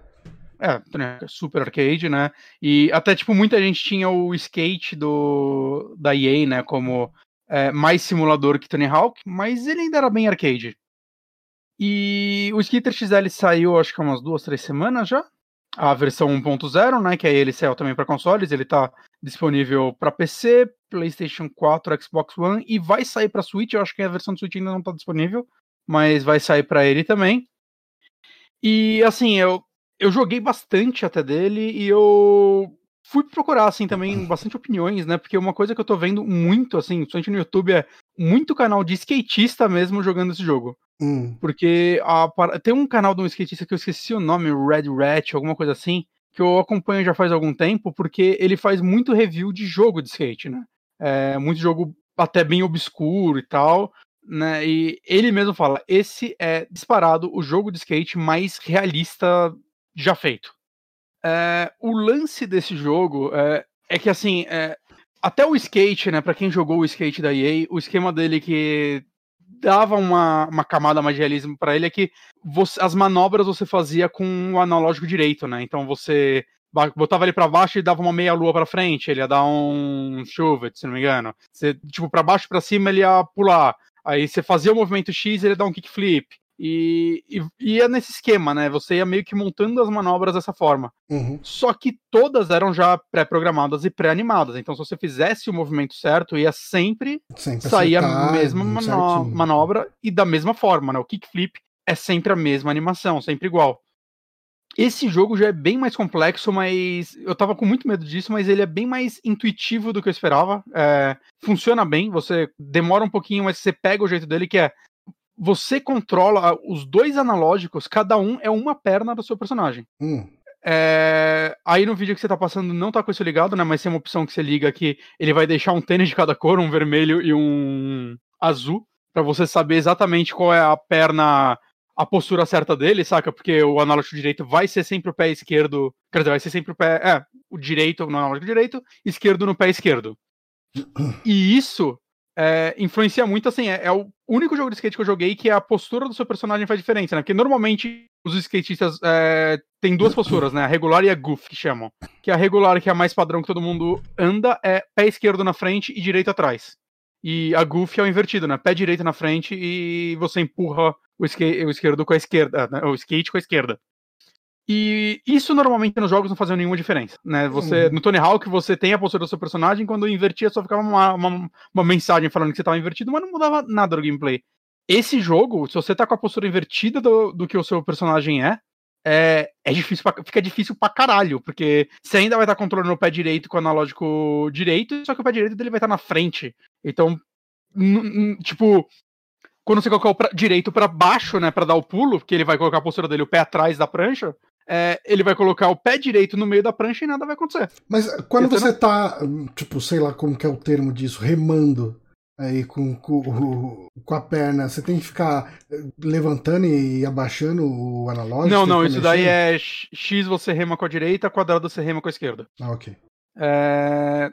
É, é super arcade, né? E até, tipo, muita gente tinha o skate do da EA, né? Como é, mais simulador que Tony Hawk, mas ele ainda era bem arcade. E o Skater XL saiu, acho que há umas duas, três semanas já. A versão 1.0, né? Que aí ele saiu também para consoles. Ele tá disponível para PC, PlayStation 4, Xbox One e vai sair para Switch. Eu acho que a versão do Switch ainda não tá disponível, mas vai sair para ele também. E assim, eu, eu joguei bastante até dele e eu fui procurar assim também *laughs* bastante opiniões, né? Porque uma coisa que eu tô vendo muito assim, principalmente no YouTube é muito canal de skatista mesmo jogando esse jogo. Hum. Porque a tem um canal de um skatista que eu esqueci o nome, Red Rat, alguma coisa assim, que eu acompanho já faz algum tempo, porque ele faz muito review de jogo de skate, né? É, muito jogo até bem obscuro e tal, né? E ele mesmo fala: esse é disparado o jogo de skate mais realista já feito. É, o lance desse jogo é, é que assim, é, até o skate, né? Para quem jogou o skate da EA, o esquema dele que dava uma, uma camada mais realismo para ele é que você- as manobras você fazia com o analógico direito, né? Então você botava ele para baixo e dava uma meia lua para frente, ele ia dar um chuvet, se não me engano. Você, tipo, para baixo e para cima ele ia pular. Aí você fazia o movimento X, ele ia dar um kickflip. E, e ia nesse esquema, né? Você ia meio que montando as manobras dessa forma. Uhum. Só que todas eram já pré-programadas e pré-animadas. Então, se você fizesse o movimento certo, ia sempre Sempre sair a mesma mano- certinho. manobra e da mesma forma, né? O kickflip é sempre a mesma animação, sempre igual. Esse jogo já é bem mais complexo, mas eu tava com muito medo disso, mas ele é bem mais intuitivo do que eu esperava. É, funciona bem, você demora um pouquinho, mas você pega o jeito dele, que é você controla os dois analógicos, cada um é uma perna do seu personagem. Hum. É, Aí no vídeo que você tá passando não tá com isso ligado, né? Mas tem uma opção que você liga que ele vai deixar um tênis de cada cor, um vermelho e um azul, pra você saber exatamente qual é a perna, a postura certa dele, saca? Porque o analógico direito vai ser sempre o pé esquerdo, quer dizer, vai ser sempre o pé, é, o direito no analógico direito, esquerdo no pé esquerdo. *clears throat* E isso é, influencia muito, assim, é, é, o único jogo de skate que eu joguei que a postura do seu personagem faz diferença, né? Porque normalmente os skatistas é, tem duas posturas, né? A regular e a goof, que chamam. Que a regular, que é a mais padrão que todo mundo anda, é pé esquerdo na frente e direito atrás. E a goof é o invertido, né? Pé direito na frente e você empurra o, o esquerdo com a esquerda, né? o skate com a esquerda. E isso normalmente nos jogos não fazia nenhuma diferença, né? Você, uhum. No Tony Hawk você tem a postura do seu personagem, quando invertia só ficava uma, uma, uma mensagem falando que você estava invertido, mas não mudava nada do gameplay. Esse jogo, se você tá com a postura invertida do, do que o seu personagem é, é, é difícil pra, fica difícil pra caralho, porque você ainda vai estar tá controlando o pé direito com o analógico direito, só que o pé direito dele vai estar tá na frente. Então, tipo, quando você colocar o pra, direito para baixo, né, para dar o pulo, que ele vai colocar a postura dele o pé atrás da prancha, é, ele vai colocar o pé direito no meio da prancha e nada vai acontecer. Mas quando você não... tá, tipo, sei lá como que é o termo disso, remando aí com, com, com a perna, você tem que ficar levantando e abaixando o analógico? Não, não, isso daí é X você rema com a direita, quadrado você rema com a esquerda. Ah, ok. É...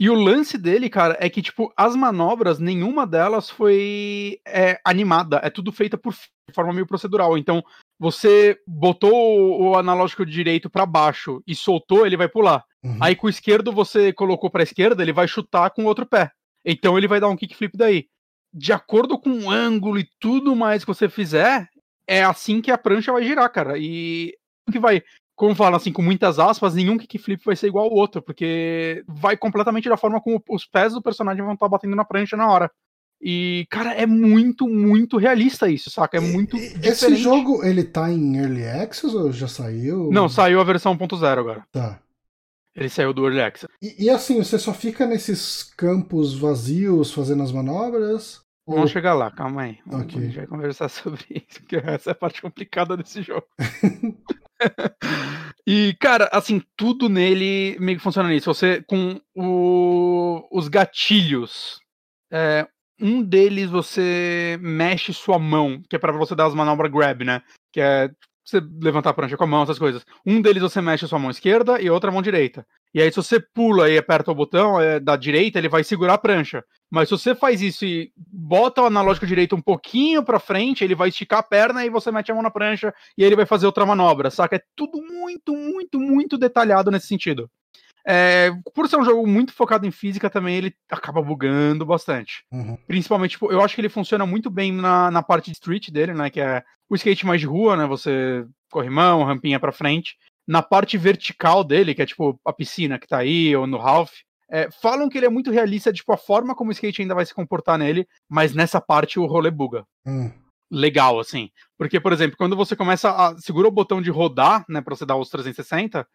E o lance dele, cara, é que, tipo, as manobras, nenhuma delas foi é, animada. É tudo feita por forma meio procedural. Então, você botou o analógico direito para baixo e soltou, ele vai pular. Uhum. Aí com o esquerdo você colocou para esquerda, ele vai chutar com o outro pé. Então ele vai dar um kickflip daí. De acordo com o ângulo e tudo mais que você fizer, é assim que a prancha vai girar, cara. E que vai, como fala assim, com muitas aspas, nenhum kickflip vai ser igual ao outro, porque vai completamente da forma como os pés do personagem vão estar batendo na prancha na hora. E, cara, é muito, muito realista isso, saca? É muito e, diferente. Esse jogo, ele tá em Early Access ou já saiu? Não, saiu a versão 1.0 agora. Tá. Ele saiu do Early Access. E, e, assim, você só fica nesses campos vazios fazendo as manobras? Vamos ou... chegar lá, calma aí. Okay. A gente vai conversar *laughs* sobre isso, porque essa é a parte complicada desse jogo. *laughs* *laughs* e, cara, assim, tudo nele meio que funciona nisso. Você, com o... os gatilhos, é, um deles você mexe sua mão, que é para você dar as manobras grab, né? Que é você levantar a prancha com a mão, essas coisas. Um deles você mexe a sua mão esquerda e outra mão direita. E aí, se você pula e aperta o botão é, da direita, ele vai segurar a prancha. Mas se você faz isso e bota o analógico direito um pouquinho pra frente, ele vai esticar a perna e você mete a mão na prancha e ele vai fazer outra manobra, saca? É tudo muito, muito, muito detalhado nesse sentido. É, por ser um jogo muito focado em física também, ele acaba bugando bastante. Uhum. Principalmente, tipo, eu acho que ele funciona muito bem na, na parte de street dele, né? Que é o skate mais de rua, né? Você corre mão, rampinha pra frente. Na parte vertical dele, que é tipo a piscina que tá aí, ou no half, é, falam que ele é muito realista, tipo, a forma como o skate ainda vai se comportar nele, mas nessa parte o rolê buga. Hum. Legal, assim. Porque, por exemplo, quando você começa a. segura o botão de rodar, né, pra você dar os 360,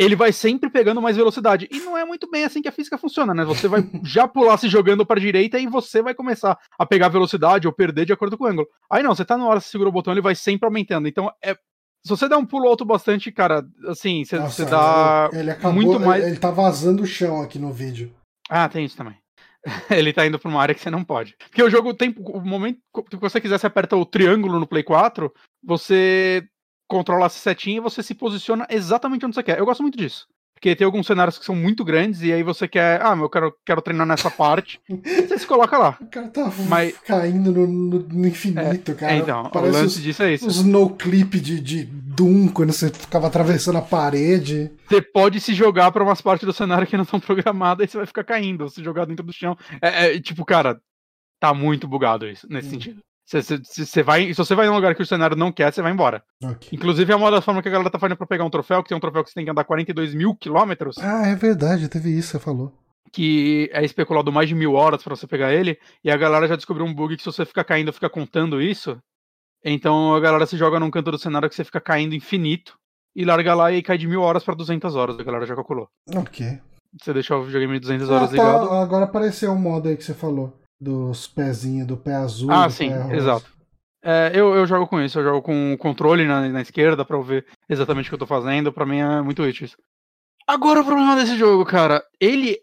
ele vai sempre pegando mais velocidade. E não é muito bem assim que a física funciona, né? Você vai *laughs* já pular se jogando para a direita e você vai começar a pegar velocidade ou perder de acordo com o ângulo. Aí não, você tá na hora, você segura o botão, ele vai sempre aumentando. Então é. Se você der um pulo alto bastante, cara, assim, você, Nossa, você dá ele, acabou, muito mais. Ele tá vazando o chão aqui no vídeo. Ah, tem isso também. *laughs* ele tá indo pra uma área que você não pode. Porque o jogo tem. O momento que você quiser, você aperta o triângulo no Play 4, você controla essa setinha e você se posiciona exatamente onde você quer. Eu gosto muito disso. Porque tem alguns cenários que são muito grandes e aí você quer, ah, eu quero, quero treinar nessa parte. *laughs* você se coloca lá. O cara tá Mas... caindo no, no, no infinito, é, cara. É, então, Parece o lance os, disso é isso. Os no clip de, de Doom, quando você ficava atravessando a parede. Você pode se jogar para umas partes do cenário que não estão programadas e você vai ficar caindo, se jogar dentro do chão. É, é tipo, cara, tá muito bugado isso, nesse hum. sentido. Você vai, se você vai em um lugar que o cenário não quer, você vai embora. Okay. Inclusive, é uma das formas que a galera tá fazendo pra pegar um troféu, que tem um troféu que você tem que andar 42 mil quilômetros. Ah, é verdade, teve isso, você falou. Que é especulado mais de mil horas para você pegar ele, e a galera já descobriu um bug que se você ficar caindo, fica contando isso. Então a galera se joga num canto do cenário que você fica caindo infinito, e larga lá e cai de mil horas para 200 horas, a galera já calculou. Ok. Você deixa o videogame 200 horas ah, tá, ligado. Agora apareceu o um modo aí que você falou dos pezinhos, do pé azul. Ah, sim, exato. É, eu, eu jogo com isso, eu jogo com o controle na, na esquerda pra eu ver exatamente o que eu tô fazendo. Pra mim é muito útil isso. Agora o problema desse jogo, cara, ele.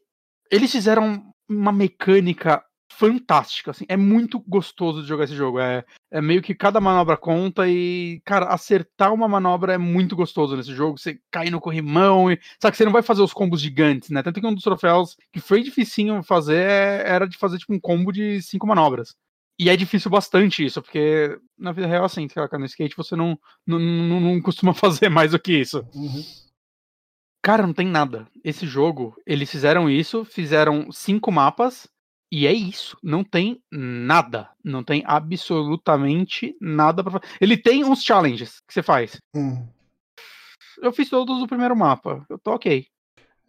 Eles fizeram uma mecânica fantástica, assim, é muito gostoso de jogar esse jogo. É, é meio que cada manobra conta e, cara, acertar uma manobra é muito gostoso nesse jogo. Você cai no corrimão e. Sabe que você não vai fazer os combos gigantes, né? Tanto que um dos troféus que foi dificinho fazer é, era de fazer, tipo, um combo de cinco manobras. E é difícil bastante isso, porque na vida real, assim, no skate você não, não, não, não costuma *laughs* fazer mais do que isso. Uhum. Cara, não tem nada. Esse jogo, eles fizeram isso, fizeram cinco mapas, e é isso. Não tem nada. Não tem absolutamente nada pra fazer. Ele tem uns challenges que você faz. Hum. Eu fiz todos do primeiro mapa. Eu tô ok.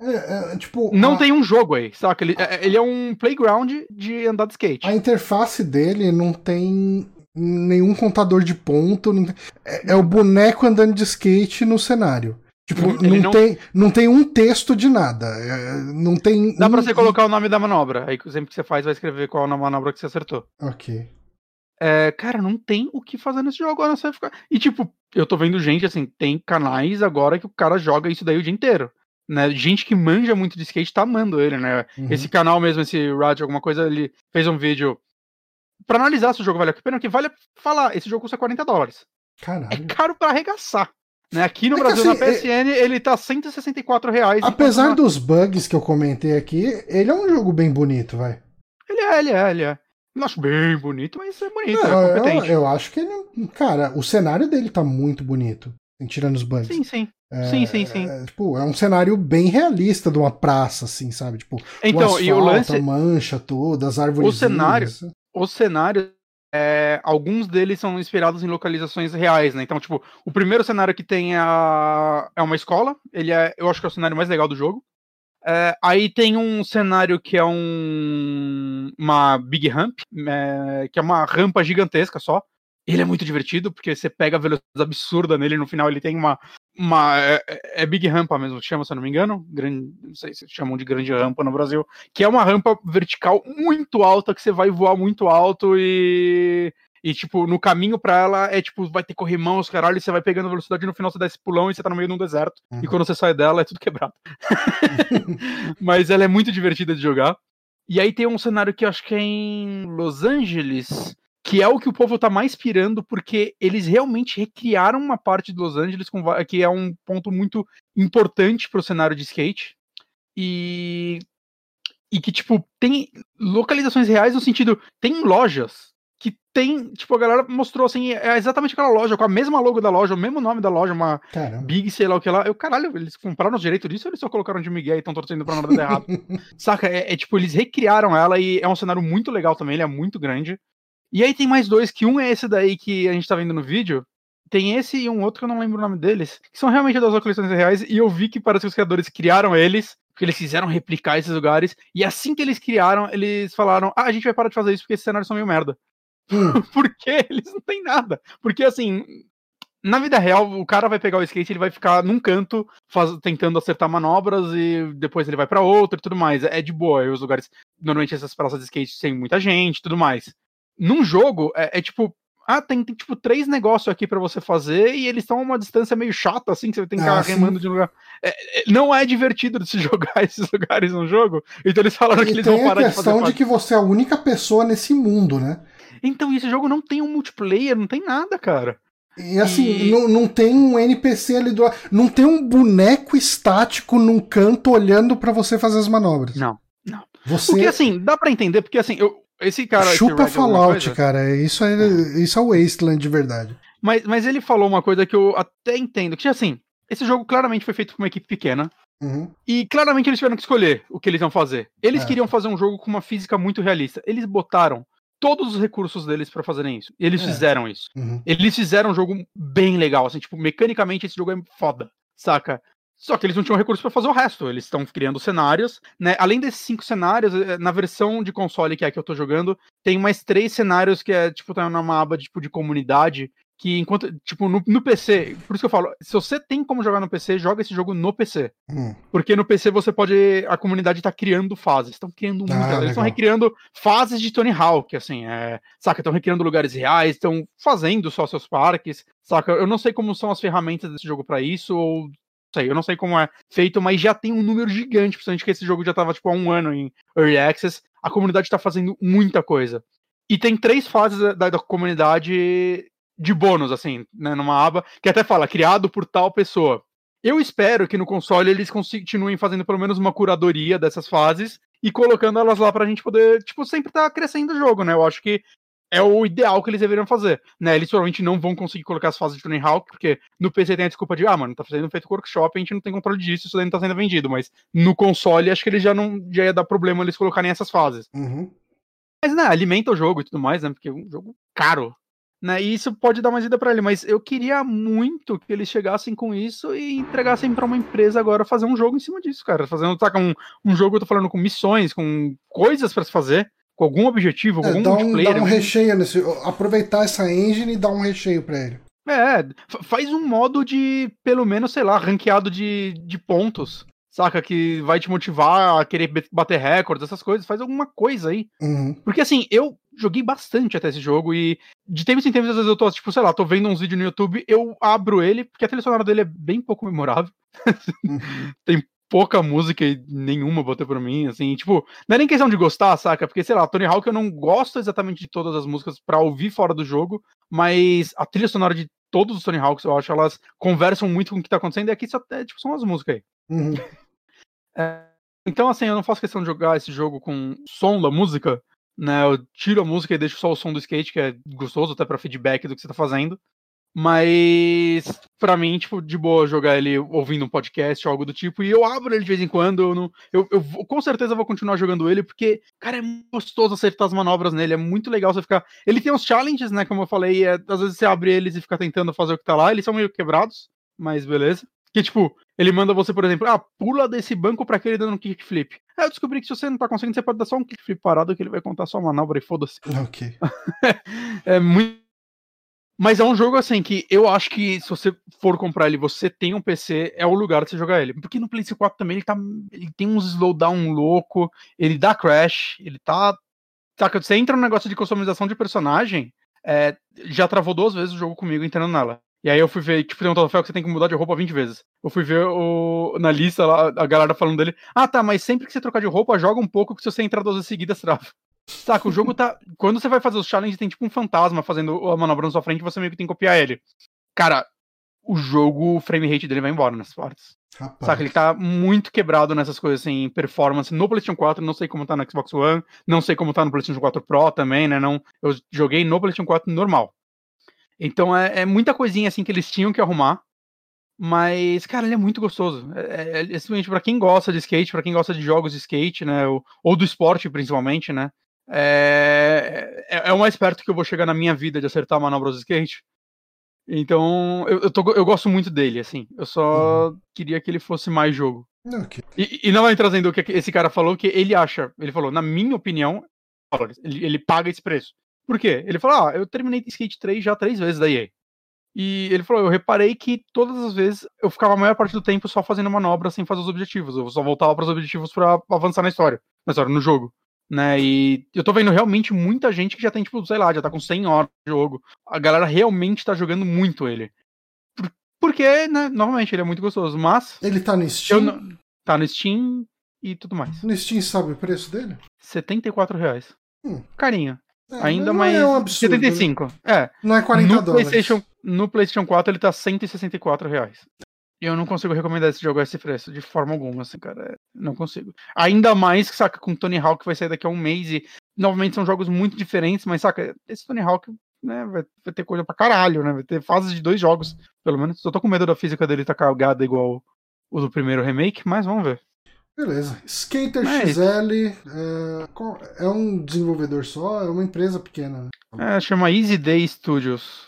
É, é, tipo, Não a, tem um jogo aí, saca? Ele, é- ele é um playground de andar de skate. a interface dele não tem nenhum contador de ponto. não é, é o boneco andando de skate no cenário. Tipo, não, não- Tem, não tem um texto de nada. é, não tem. Dá pra um- você colocar o nome da manobra. Aí sempre que você faz, vai escrever qual é a manobra que você acertou. Ok. É, cara, não tem o que fazer nesse jogo agora. Você ficar... E tipo, eu tô vendo gente, assim, tem canais agora que o cara joga isso daí o dia inteiro. Né? Gente que manja muito de skate tá amando ele, né? Uhum. Esse canal mesmo, esse Rad, alguma coisa, ele fez um vídeo pra analisar se o jogo vale a pena, porque vale falar, esse jogo custa 40 dólares. É Caralho. caro pra arregaçar. Né? Aqui no É Brasil, assim, na PSN, ele tá 164 reais. Apesar dos bugs que eu comentei aqui, ele é um jogo bem bonito, vai. Ele é, ele é, ele é. Não acho bem bonito, mas é bonito, Não, é eu, competente. eu acho que ele. Cara, o cenário dele tá muito bonito. Tirando os bugs. Sim, sim. É, sim, sim, sim. É, tipo, é um cenário bem realista de uma praça, assim, sabe? Tipo, Então, o e o asfalto, lance. a mancha toda, as árvores. O cenário- os cenários, é, alguns deles são inspirados em localizações reais, né? Então, tipo, o primeiro cenário que tem é, a- é uma escola, ele é, eu acho que é o cenário mais legal do jogo. É, aí tem um cenário que é um uma big ramp, é, que é uma rampa gigantesca só. Ele é muito divertido porque você pega a velocidade absurda nele, no final ele tem uma uma é, é big rampa mesmo, chama, se eu não me engano, grande, não sei se chamam de grande rampa no Brasil, que é uma rampa vertical muito alta que você vai voar muito alto e e tipo, no caminho pra ela é tipo, vai ter corrimão, os caralho, e você vai pegando velocidade e no final você dá esse pulão e você tá no meio de um deserto. Uhum. E quando você sai dela é tudo quebrado. *laughs* Mas ela é muito divertida de jogar. E aí tem um cenário que eu acho que é em Los Angeles, que é o que o povo tá mais pirando, porque eles realmente recriaram uma parte de Los Angeles com que é um ponto muito importante pro cenário de skate. E e que tipo tem localizações reais no sentido tem lojas que tem, tipo, a galera mostrou assim, é exatamente aquela loja, com a mesma logo da loja, o mesmo nome da loja, uma Caramba. Big, sei lá o que lá. Eu, caralho, eles compraram os direitos disso ou eles só colocaram de Miguel e estão torcendo pra nada errado? *laughs* Saca? É, é tipo, eles recriaram ela e é um cenário muito legal também, ele é muito grande. E aí tem mais dois, que um é esse daí que a gente tá vendo no vídeo. Tem esse e um outro que eu não lembro o nome deles, que são realmente das localizações reais, e eu vi que parece que os criadores criaram eles, porque eles quiseram replicar esses lugares, e assim que eles criaram, eles falaram, ah, a gente vai parar de fazer isso porque esses cenários são meio merda. Hum, *laughs* Porque eles não têm nada. Porque assim, na vida real, o cara vai pegar o skate, ele vai ficar num canto faz- tentando acertar manobras e depois ele vai pra outro e tudo mais. É de boa. E os lugares, normalmente essas praças de skate tem muita gente e tudo mais. Num jogo, é, é tipo. Ah, tem, tem, tipo três negócios aqui pra você fazer e eles estão a uma distância meio chata, assim, que você tem que ficar Ah, remando de lugar. É, é, não é divertido de se *laughs* jogar esses lugares no jogo. Então eles falaram que E eles vão a parar de fazer. questão de que você é a única pessoa nesse mundo, né? Então, esse jogo não tem um multiplayer, não tem nada, cara. E assim, E- Não, não tem um NPC ali do lado. Não tem um boneco estático num canto olhando pra você fazer as manobras. Não, não. Você Porque assim, dá pra entender, porque assim, eu, esse cara. esse chupa alguma Fallout, cara. Isso é, isso é Wasteland de verdade. Mas, mas ele falou uma coisa que eu até entendo, que assim, esse jogo claramente foi feito por uma equipe pequena. Uhum. E claramente eles tiveram que escolher o que eles iam fazer. Eles É. queriam fazer um jogo com uma física muito realista. Eles botaram todos os recursos deles pra fazerem isso. E eles É. fizeram isso. Uhum. Eles fizeram um jogo bem legal, assim, tipo, mecanicamente esse jogo é foda, saca? Só que eles não tinham recurso pra fazer o resto. Eles estão criando cenários, né? Além desses cinco cenários, eh, na versão de console que é a que eu tô jogando, tem mais três cenários que é, tipo, tá numa aba tipo, de comunidade. Que enquanto, tipo, no, no PC, por isso que eu falo, se você tem como jogar no PC, joga esse jogo no PC. Uhum. Porque no PC você pode. A comunidade tá criando fases. Estão criando muitas. Ah, eles estão recriando fases de Tony Hawk, assim. É, saca? Estão recriando lugares reais, estão fazendo só seus parques. Saca? Eu não sei como são as ferramentas desse jogo pra isso, ou. Sei, eu não sei como é feito, mas já tem um número gigante, principalmente que esse jogo já tava, tipo, há um ano em Early Access. a comunidade tá fazendo muita coisa. E tem três fases da, da comunidade de bônus, assim, né, numa aba, que até fala, criado por tal pessoa. Eu espero que no console eles continuem fazendo pelo menos uma curadoria dessas fases e colocando elas lá pra gente poder, tipo, sempre tá crescendo o jogo, né? Eu acho que é o ideal que eles deveriam fazer, né? Eles provavelmente não vão conseguir colocar as fases de Tony Hawk, porque no PC tem a desculpa de, ah, mano, tá fazendo feito workshop, a gente não tem controle disso, isso daí não tá sendo vendido, mas no console acho que eles já não já ia dar problema eles colocarem essas fases. Uhum. Mas, né, alimenta o jogo e tudo mais, né? Porque é um jogo caro. Né, e isso pode dar mais vida para ele, mas eu queria muito que eles chegassem com isso e entregassem para uma empresa agora fazer um jogo em cima disso, cara. Fazendo, saca, um, um jogo, eu tô falando, com missões, com coisas para se fazer, com algum objetivo, com É, algum dá um, dá um recheio nesse. Aproveitar essa engine e dar um recheio pra ele. É, fa- faz um modo de, pelo menos, sei lá, ranqueado de, de pontos. Saca? Que vai te motivar a querer bater recordes, essas coisas. Faz alguma coisa aí. Uhum. Porque assim, eu joguei bastante até esse jogo e de tempos em tempos, às vezes eu tô, tipo, sei lá, tô vendo uns vídeos no YouTube, eu abro ele, porque a trilha sonora dele é bem pouco memorável. Uhum. *laughs* Tem pouca música e nenhuma botei pra mim, assim, tipo, não é nem questão de gostar, saca? Porque, sei lá, Tony Hawk eu não gosto exatamente de todas as músicas pra ouvir fora do jogo, mas a trilha sonora de todos os Tony Hawks, eu acho, elas conversam muito com o que tá acontecendo, e aqui só, é, tipo, são as músicas aí. Uhum. Então, assim, eu não faço questão de jogar esse jogo com som da música, né? Eu tiro a música e deixo só o som do skate, que é gostoso até pra feedback do que você tá fazendo. Mas, pra mim, tipo, de boa jogar ele ouvindo um podcast ou algo do tipo. E eu abro ele de vez em quando. Eu, não, eu, eu vou- com certeza vou continuar jogando ele, porque, cara, é gostoso acertar as manobras nele. É muito legal você ficar. Ele tem uns challenges, né? Como eu falei, é, às vezes você abre eles e fica tentando fazer o que tá lá. Eles são meio quebrados, mas beleza. Que, tipo, ele manda você, por exemplo, ah, pula desse banco pra aquele dando um kickflip. Aí eu descobri que se você não tá conseguindo, você pode dar só um kickflip parado que ele vai contar sua manobra e foda-se. Ok. *laughs* É muito. Mas é um jogo assim que eu acho que se você for comprar ele, você tem um PC, é o lugar de você jogar ele. Porque no PlayStation 4 também ele tá. Ele tem uns slowdown louco, ele dá crash, ele tá. Saca, você entra no negócio de customização de personagem, é, já travou duas vezes o jogo comigo entrando nela. E aí eu fui ver, tipo, tem um troféu que você tem que mudar de roupa 20 vezes. Eu fui ver o, na lista lá, a galera falando dele. Ah, tá, mas sempre que você trocar de roupa, joga um pouco, que se você entrar duas vezes seguidas, trava. Saca, o jogo tá. Quando você vai fazer os challenges, tem tipo um fantasma fazendo a manobra na sua frente você meio que tem que copiar ele. Cara, o jogo, o frame rate dele vai embora nessas partes. Rapaz. Saca, ele tá muito quebrado nessas coisas assim, performance no PlayStation 4, não sei como tá no Xbox One, não sei como tá no PlayStation 4 Pro também, né? Não, eu joguei no PlayStation 4 normal. Então é, é muita coisinha assim que eles tinham que arrumar. Mas, cara, ele é muito gostoso. É, é, é simplesmente pra quem gosta de skate, pra quem gosta de jogos de skate, né? Ou, ou do esporte, principalmente, né? É, é, é o mais perto que eu vou chegar na minha vida de acertar manobras de skate. Então, eu, eu, tô- eu gosto muito dele, assim. Eu só queria que ele fosse mais jogo. Ok. E, e não vai trazendo o que esse cara falou, que ele acha, ele falou, na minha opinião, ele, ele paga esse preço. Por quê? Ele falou, ah, eu terminei Skate 3 já três vezes da EA. E ele falou, eu reparei que todas as vezes eu ficava a maior parte do tempo só fazendo manobra sem fazer os objetivos. Eu só voltava para os objetivos para avançar na história, na história, no jogo. Né? E eu tô vendo realmente muita gente que já tem, tipo, sei lá, já tá com 100 horas de jogo. A galera realmente tá jogando muito ele. Por- Porque, né, novamente, ele é muito gostoso. Mas Ele tá no Steam? não... Tá no Steam e tudo mais. No Steam sabe o preço dele? 74 reais. Hum. Carinho. É, Ainda não mais. É um absurdo. 75. É. Não é 40 No dólares. PlayStation, no PlayStation 4 ele tá 164 reais. Eu não consigo recomendar esse jogo a esse preço, de forma alguma, assim, cara. é, Não consigo. Ainda mais que, saca, com Tony Hawk vai sair daqui a um mês e, novamente, são jogos muito diferentes, mas, saca, esse Tony Hawk, né, vai, vai ter coisa pra caralho, né? Vai ter fases de dois jogos, pelo menos. Só tô com medo da física dele tá cagada igual o do primeiro remake, mas vamos ver. Beleza. Skater Mas- XL é, é um desenvolvedor só? É uma empresa pequena, né? É, chama Easy Day Studios.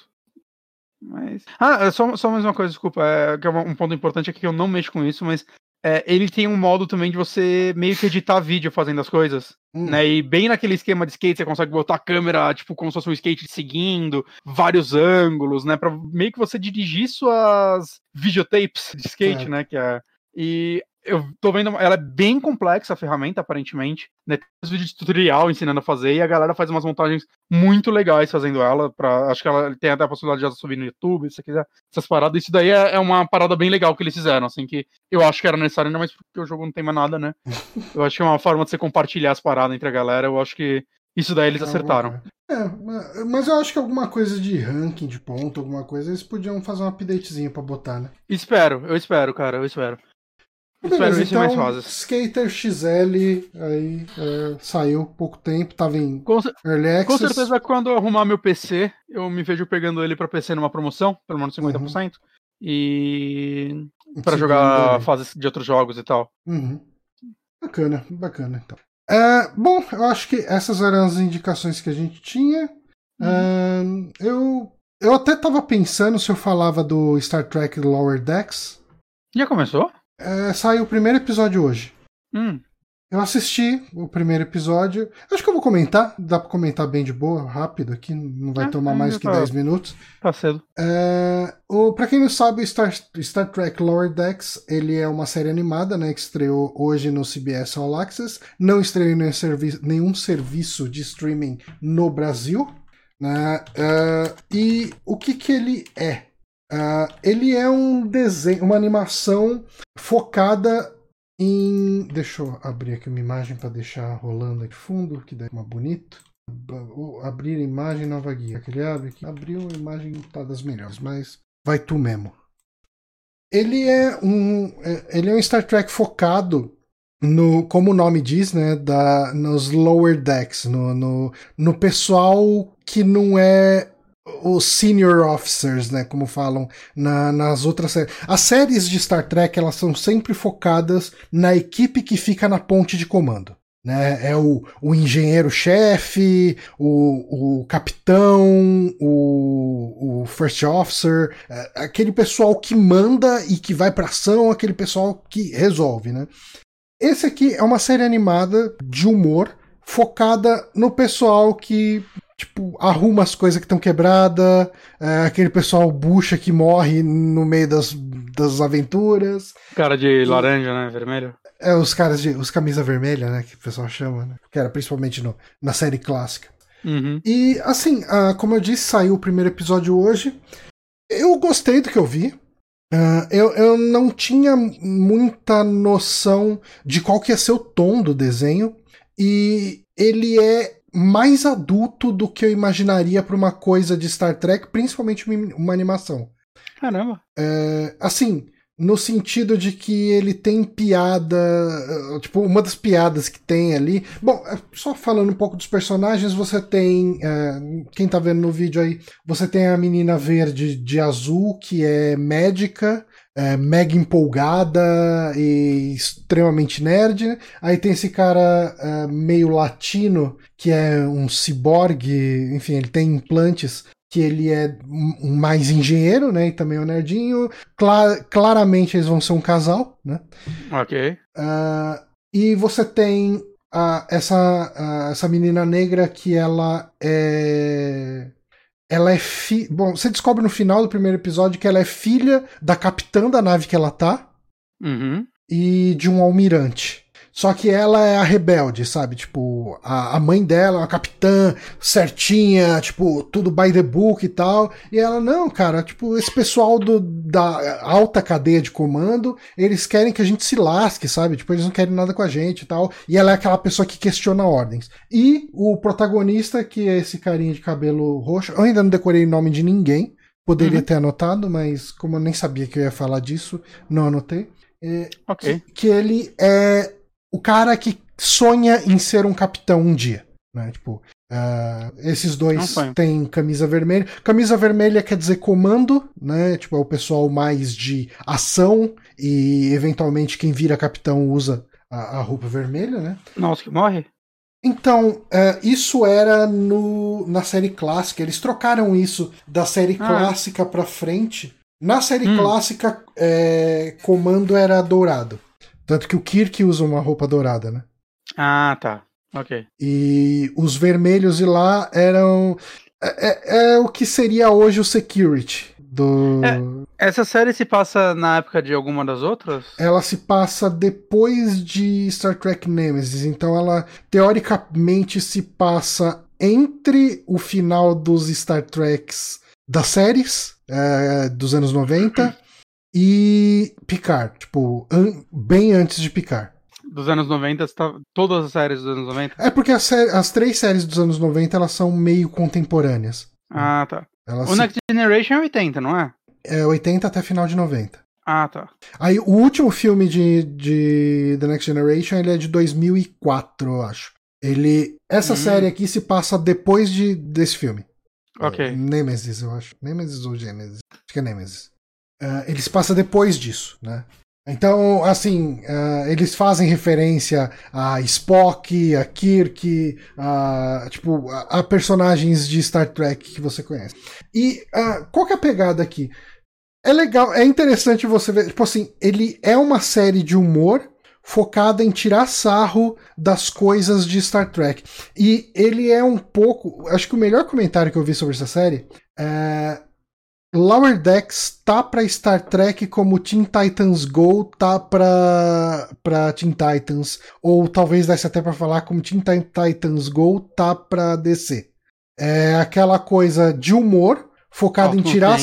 Mas. Ah, é só, só mais uma coisa, desculpa. É, que é um ponto importante aqui que eu não mexo com isso, mas é, ele tem um modo também de você meio que editar vídeo fazendo as coisas. Hum. Né? E bem naquele esquema de skate, você consegue botar a câmera, tipo, como se fosse um skate te seguindo, vários ângulos, né? Pra meio que você dirigir suas videotapes de skate, Certo. né? Que é. E eu tô vendo, ela é bem complexa a ferramenta, aparentemente, né? Tem os vídeos de tutorial ensinando a fazer, e a galera faz umas montagens muito legais fazendo ela, pra, acho que ela tem até a possibilidade de ela subir no YouTube, se você quiser, essas paradas, isso daí é, é, uma parada bem legal que eles fizeram, assim, que eu acho que era necessário, ainda mais porque o jogo não tem mais nada, né? *laughs* eu acho que é uma forma de você compartilhar as paradas entre a galera, eu acho que isso daí eles acertaram. É, mas eu acho que alguma coisa de ranking de ponto, alguma coisa, eles podiam fazer um updatezinho pra botar, né? Espero, eu espero, cara, eu espero. Beleza, então, mais rosas. Skater XL aí é, saiu pouco tempo, tava em com, Early Access. Com certeza quando eu arrumar meu PC, eu me vejo pegando ele para PC numa promoção, pelo menos 50%, uhum. e para jogar fases de outros jogos e tal. Uhum. Bacana, bacana então. É, bom, eu acho que essas eram as indicações que a gente tinha. Uhum. É, eu, eu até tava pensando se eu falava do Star Trek Lower Decks. Já começou? É, saiu o primeiro episódio hoje. Hum. Eu assisti o primeiro episódio. Acho que eu vou comentar. Dá pra comentar bem de boa, rápido aqui. Não vai é, tomar mais que tá, 10 minutos. Tá cedo. É, o, pra quem não sabe, Star, Star Trek Lower Decks ele é uma série animada né, que estreou hoje no CBS All Access. Não estreou nenhum, serviço, nenhum serviço de streaming no Brasil. Né? Uh, e o que, que ele é? Uh, ele é um desenho, uma animação focada em. Deixa eu abrir aqui uma imagem para deixar rolando aqui fundo, que dá uma bonito. Abrir imagem nova guia. Aquele abre aqui. Abriu a imagem tá das melhores, mas vai tu mesmo. Ele é um, é, ele é um Star Trek focado no, como o nome diz, né, da, nos lower decks, no, no, no pessoal que não é os senior officers, né, como falam na, nas outras séries. As séries de Star Trek elas são sempre focadas na equipe que fica na ponte de comando. Né? É o, o engenheiro-chefe, o, o capitão, o, o first officer, é, aquele pessoal que manda e que vai para ação, aquele pessoal que resolve. Né? Esse aqui é uma série animada de humor focada no pessoal que tipo, arruma as coisas que estão quebradas, é, aquele pessoal bucha que morre no meio das, das aventuras. Cara de laranja, né? Vermelho. É, os caras de. os camisa vermelha, né? Que o pessoal chama, né? Que era principalmente no, na série clássica. Uhum. E assim, uh, como eu disse, saiu o primeiro episódio hoje. Eu gostei do que eu vi. Uh, eu, eu não tinha muita noção de qual que ia ser o tom do desenho. E ele é mais adulto do que eu imaginaria para uma coisa de Star Trek, principalmente uma animação. Caramba. É, assim, no sentido de que ele tem piada, tipo, uma das piadas que tem ali. Bom, é, só falando um pouco dos personagens, você tem. É, quem tá vendo no vídeo aí, você tem a menina verde de azul, que é médica é, mega empolgada e extremamente nerd. Né? Aí tem esse cara é, meio latino, que é um ciborgue, enfim, ele tem implantes. Que ele é mais engenheiro, né? E também é um nerdinho. Cla claramente eles vão ser um casal, né? Ok. Uh, e você tem essa, essa menina negra que ela é ela é fi... Bom, você descobre no final do primeiro episódio que ela é filha da capitã da nave que ela tá uhum. e de um almirante. Só que ela é a rebelde, sabe? Tipo, a, a mãe dela é uma capitã certinha, tipo, tudo by the book e tal. E ela, não, cara, tipo, esse pessoal do, da alta cadeia de comando, eles querem que a gente se lasque, sabe? Tipo, eles não querem nada com a gente e tal. E ela é aquela pessoa que questiona ordens. E o protagonista, que é esse carinha de cabelo roxo, eu ainda não decorei o nome de ninguém. Poderia uhum. ter anotado, mas como eu nem sabia que eu ia falar disso, não anotei. É, okay. que, que ele é o cara que sonha em ser um capitão um dia. Né? Tipo, uh, esses dois têm camisa vermelha. Camisa vermelha quer dizer comando, né? Tipo, é o pessoal mais de ação e eventualmente quem vira capitão usa a, a roupa vermelha, né? Nossa, que morre? Então, uh, isso era no, na série clássica. Eles trocaram isso da série ah. clássica pra frente. Na série hum. clássica, é, comando era dourado. Tanto que o Kirk usa uma roupa dourada, né? Ah, tá. Ok. E os vermelhos de lá eram. É, é, é o que seria hoje o security Do... É, essa série se passa na época de alguma das outras? Ela se passa depois de Star Trek Nemesis, então ela teoricamente se passa entre o final dos Star Treks das séries é, dos anos 90 e Picard, tipo, an bem antes de Picard. Dos anos 90, tá, todas as séries dos anos 90? É porque as, as três séries dos anos 90 elas são meio contemporâneas. Ah, tá. Elas o se... Next Generation é 80, não é? É 80 até final de 90. Ah, tá. Aí o último filme de, de The Next Generation ele é de 2004, eu acho. Ele. Essa hum. série aqui se passa depois de, desse filme. Ok. É, Nemesis, eu acho. Nemesis ou Genesis? Acho que é Nemesis. Uh, ele se passa depois disso, né? Então, assim, uh, eles fazem referência a Spock, a Kirk, a, tipo, a, a personagens de Star Trek que você conhece. E uh, qual que é a pegada aqui? É legal, é interessante você ver, tipo assim, ele é uma série de humor focada em tirar sarro das coisas de Star Trek. E ele é um pouco, acho que o melhor comentário que eu vi sobre essa série é Lower Decks tá para Star Trek como Teen Titans Go tá para para Teen Titans ou talvez desse até para falar como Teen Titans Go tá para DC. É aquela coisa de humor focado em tirar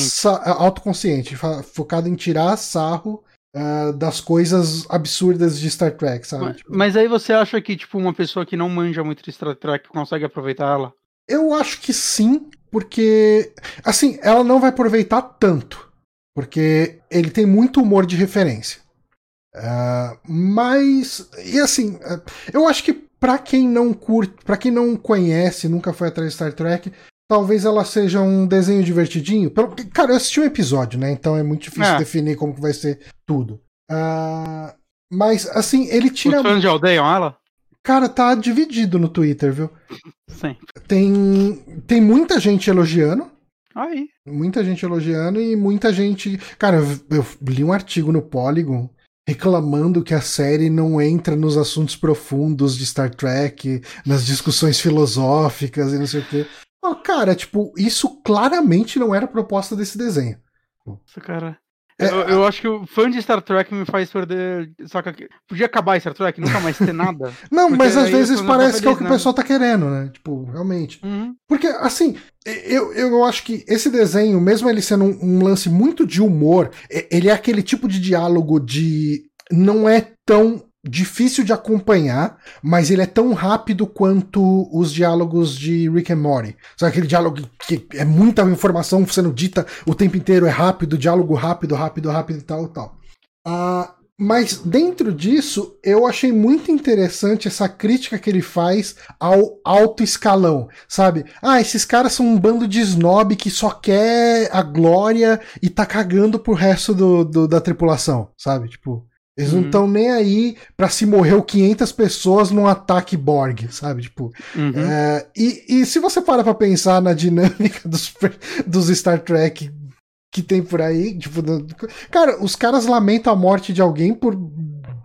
autoconsciente, focado em tirar sarro uh, das coisas absurdas de Star Trek, sabe? Mas, tipo... mas aí você acha que tipo uma pessoa que não manja muito de Star Trek consegue aproveitar ela? Eu acho que sim, porque assim, ela não vai aproveitar tanto, porque ele tem muito humor de referência. Uh, mas e assim, uh, eu acho que para quem não curte, para quem não conhece, nunca foi atrás de Star Trek, talvez ela seja um desenho divertidinho. Cara, eu assisti um episódio, né? Então é muito difícil é. definir como que vai ser tudo. Uh, mas assim, ele tira. Os fãs de odeiam ela? Cara, tá dividido no Twitter, viu? Sim. Tem, tem muita gente elogiando. Aí. Muita gente elogiando e muita gente. Cara, eu, eu li um artigo no Polygon reclamando que a série não entra nos assuntos profundos de Star Trek, nas discussões filosóficas e não sei o quê. Oh, cara, tipo, isso claramente não era a proposta desse desenho. Nossa, cara. É, eu, eu, acho que o fã de Star Trek me faz perder. Saca? Podia acabar Star Trek, nunca mais ter nada. *laughs* não, mas às vezes parece que é o que né? o pessoal tá querendo, né? Tipo, realmente. Uhum. Porque, assim, eu, eu acho que esse desenho, mesmo ele sendo um, um lance muito de humor, ele é aquele tipo de diálogo de. Não é tão difícil de acompanhar, mas ele é tão rápido quanto os diálogos de Rick and Morty. Sabe aquele diálogo que é muita informação sendo dita o tempo inteiro, é rápido, diálogo rápido, rápido, rápido e tal tal. Ah, mas dentro disso, eu achei muito interessante essa crítica que ele faz ao alto escalão, sabe? Ah, esses caras são um bando de snob que só quer a glória e tá cagando pro resto do, do da tripulação, sabe? Tipo, eles uhum. não estão nem aí para se morreu 500 pessoas num ataque Borg, sabe? Tipo, uhum. é, e, e se você para pra pensar na dinâmica *laughs* dos, dos Star Trek que tem por aí, tipo, cara, os caras lamentam a morte de alguém por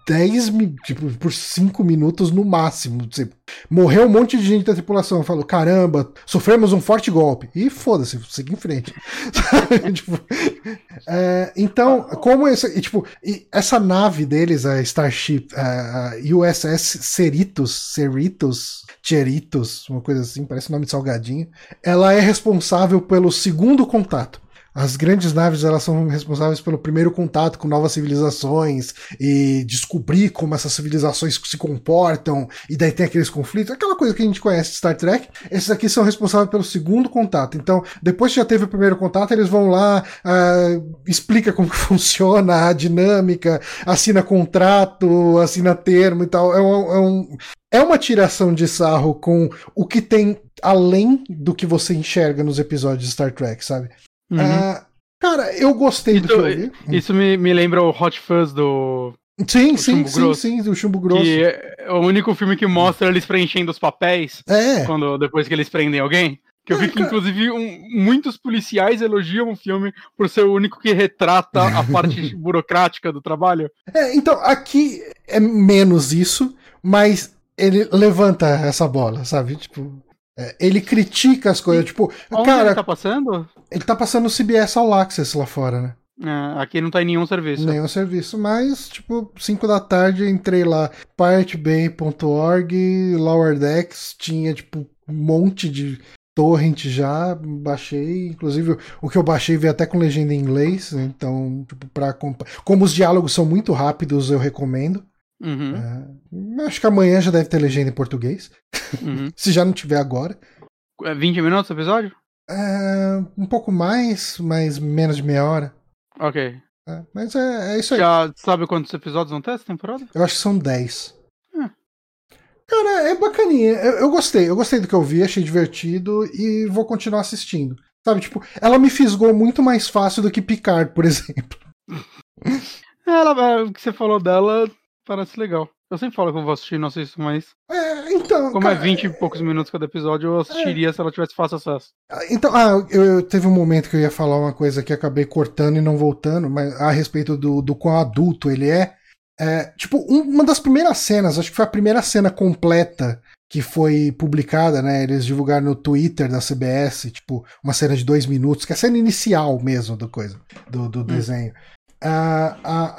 10, tipo, por 5 minutos no máximo. Tipo, morreu um monte de gente da tripulação. Eu falo, caramba, sofremos um forte golpe. E foda-se, segue em frente. *laughs* tipo, é, então, como esse, tipo, essa nave deles, a Starship, a USS Cerritos, Cerritos, Cheritos, uma coisa assim, parece nome de salgadinho, ela é responsável pelo segundo contato. As grandes naves elas são responsáveis pelo primeiro contato com novas civilizações e descobrir como essas civilizações se comportam e daí tem aqueles conflitos, aquela coisa que a gente conhece de Star Trek. Esses aqui são responsáveis pelo segundo contato. Então, depois que já teve o primeiro contato, eles vão lá, uh, explica como que *laughs* funciona a dinâmica, assina contrato, assina termo e tal. É um, é um é uma tiração de sarro com o que tem além do que você enxerga nos episódios de Star Trek, sabe? Uhum. Uh, cara, eu gostei isso, do filme. Isso me, me lembra o Hot Fuzz do. Sim, sim, sim, grosso, sim, do Chumbo Grosso. Que é o único filme que mostra eles preenchendo os papéis é. quando, depois que eles prendem alguém. Que eu vi que, inclusive, um, muitos policiais elogiam o filme por ser o único que retrata a *laughs* parte burocrática do trabalho. É, então, aqui é menos isso, mas ele levanta essa bola, sabe? Tipo. É, ele critica as coisas, tipo, Onde cara, ele tá passando? Ele tá passando o CBS All Access lá fora, né? É, aqui não tá em nenhum serviço. Nenhum serviço, mas, tipo, 5 da tarde entrei lá, piratebay.org, Lower Decks, tinha, tipo, um monte de torrent já, baixei, inclusive o que eu baixei veio até com legenda em inglês, então, tipo, pra como os diálogos são muito rápidos, eu recomendo. Uhum, É, acho que amanhã já deve ter legenda em português, uhum. *laughs* se já não tiver agora. É 20 minutos o episódio? É, um pouco mais, mas menos de meia hora. Ok. É, mas é, é isso aí. Já sabe quantos episódios vão ter essa temporada? Eu acho que são 10. Hum. Cara, é bacaninha. Eu, eu gostei. Eu gostei do que eu vi, achei divertido e vou continuar assistindo. Sabe, tipo, ela me fisgou muito mais fácil do que Picard, por *laughs* exemplo. Ela, o que você falou dela parece legal. Eu sempre falo que eu vou assistir, não assisto, mas É, então. como cara, é 20 e poucos minutos cada episódio, eu assistiria se ela tivesse fácil acesso. Então, ah, eu, eu- teve um momento que eu ia falar uma coisa que acabei cortando e não voltando, mas a respeito do, do quão adulto ele é. É, tipo, um- uma das primeiras cenas, acho que foi a primeira cena completa que foi publicada, né? Eles divulgaram no Twitter da CBS, tipo, uma cena de dois minutos, que é a cena inicial mesmo do coisa, do, do desenho. Ah, ah,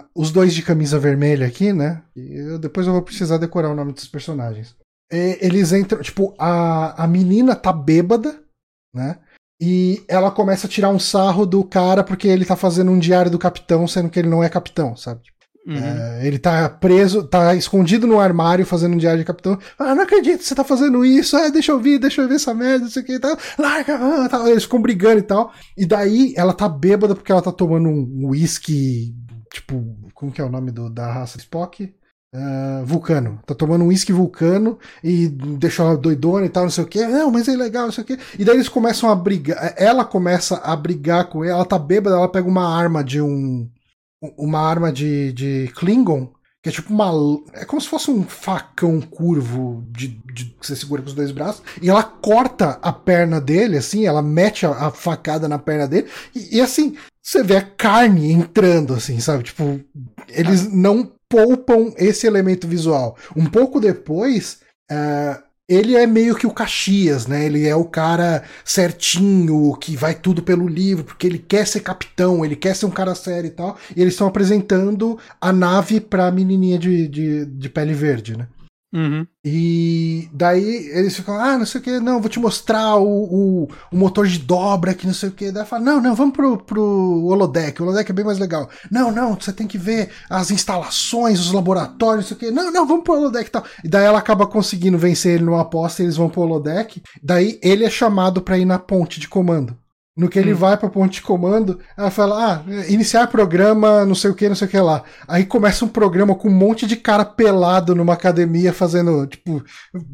ah, os dois de camisa vermelha aqui, né? Eu- depois eu vou precisar decorar o nome dos personagens. E eles entram, tipo, a, a menina tá bêbada, né? E ela começa a tirar um sarro do cara porque ele tá fazendo um diário do capitão, sendo que ele não é capitão, sabe? Uhum. É, ele tá preso, tá escondido no armário fazendo um diário de capitão. Ah, não acredito, você tá fazendo isso. Ah, deixa eu ver, deixa eu ver essa merda, isso aqui e tal. Larga, ah. Eles ficam brigando e tal. E daí ela tá bêbada porque ela tá tomando um whisky, tipo, como que é o nome do, da raça Spock? Ah, vulcano. Tá tomando um whisky vulcano e deixou ela doidona e tal, não sei o que. Não, mas é legal, não sei o que. E daí eles começam a brigar. Ela começa a brigar com ele. Ela tá bêbada, ela pega uma arma de um. Uma arma de, de Klingon. Que é tipo uma. É como se fosse um facão curvo de, de- que você segura com os dois braços. E ela corta a perna dele, assim, ela mete a, a facada na perna dele. E, e, assim, você vê a carne entrando, assim, sabe? Tipo, eles não poupam esse elemento visual. Um pouco depois, é, ele é meio que o Caxias, né? Ele é o cara certinho, que vai tudo pelo livro, porque ele quer ser capitão, ele quer ser um cara sério e tal. E eles estão apresentando a nave pra menininha de, de, de pele verde, né? Uhum. E daí eles ficam, ah, não sei o que, não, vou te mostrar o, o, o motor de dobra que não sei o que. Daí fala, não, não, vamos pro, pro holodeck, o holodeck é bem mais legal. Não, não, você tem que ver as instalações, os laboratórios, não sei o que. Não, não, vamos pro holodeck e tal. E daí ela acaba conseguindo vencer ele numa aposta eles vão pro holodeck. Daí ele é chamado pra ir na ponte de comando. No que ele Hum. vai pra ponte de comando, ela fala: Ah, iniciar programa, não sei o que, não sei o que lá. Aí começa um programa com um monte de cara pelado numa academia fazendo, tipo,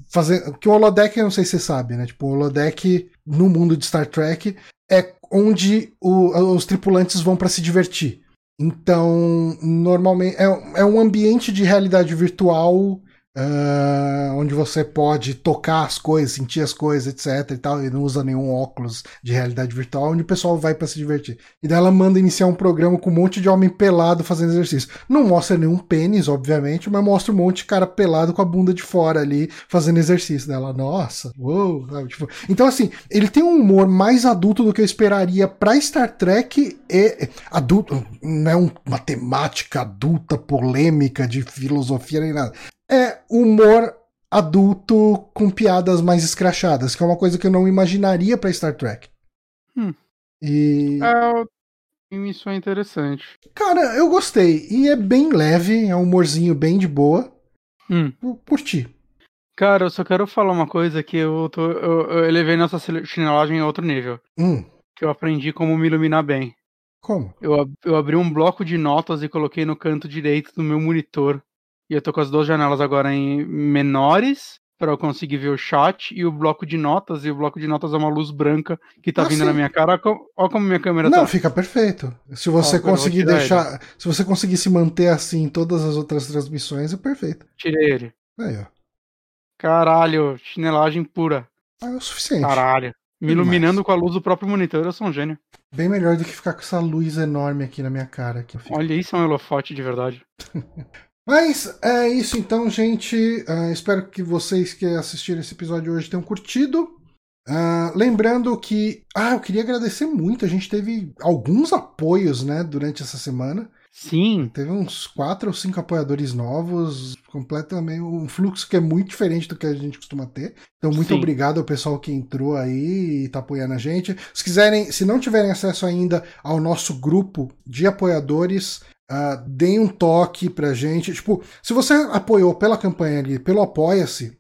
fazendo. Que o holodeck, eu não sei se você sabe, né? Tipo, o holodeck no mundo de Star Trek é onde o- os tripulantes vão pra se divertir. Então, normalmente, é, é um ambiente de realidade virtual. Ah, onde você pode tocar as coisas, sentir as coisas, etc e tal, e não usa nenhum óculos de realidade virtual, onde o pessoal vai pra se divertir. E daí ela manda iniciar um programa com um monte de homem pelado fazendo exercício. Não mostra nenhum pênis, obviamente, mas mostra um monte de cara pelado com a bunda de fora ali fazendo exercício. Dela, nossa, uou? Tipo, então, assim, ele tem um humor mais adulto do que eu esperaria pra Star Trek e adulto, não é um- uma temática adulta, polêmica, de filosofia nem nada. É humor adulto com piadas mais escrachadas, que é uma coisa que eu não imaginaria pra Star Trek. Hum. E. É, isso é interessante. Cara, eu gostei. E é bem leve, é um humorzinho bem de boa. Hum. Curti. Cara, eu só quero falar uma coisa que eu, tô, eu, eu elevei nossa chinelagem a outro nível. Hum, Que eu aprendi como me iluminar bem. como? Eu, eu abri um bloco de notas e coloquei no canto direito do meu monitor. E eu tô com as duas janelas agora em menores para eu conseguir ver o chat e o bloco de notas. E o bloco de notas é uma luz branca que tá Ah, vindo sim. na minha cara. Olha como, minha câmera Não, tá. fica perfeito. Se você Ó, conseguir deixar. Se você conseguir se manter assim em todas as outras transmissões, é perfeito. Tirei ele. Aí, ó. Caralho, chinelagem pura. Ah, é o suficiente. Caralho. Me iluminando com a luz do próprio monitor, eu sou um gênio. Bem melhor do que ficar com essa luz enorme aqui na minha cara. Aqui. Olha, isso é um holofote de verdade. *laughs* Mas é isso então, gente. Uh, espero que vocês que assistiram esse episódio hoje tenham curtido. Uh, lembrando que. Ah, eu queria agradecer muito. A gente teve alguns apoios, né, durante essa semana. Sim. Teve uns quatro ou cinco apoiadores novos, completamente um fluxo que é muito diferente do que a gente costuma ter. Então, muito Sim. obrigado ao pessoal que entrou aí e tá apoiando a gente. Se quiserem, se não tiverem acesso ainda ao nosso grupo de apoiadores, uh, deem um toque pra gente. Tipo, se você apoiou pela campanha ali, pelo Apoia-se,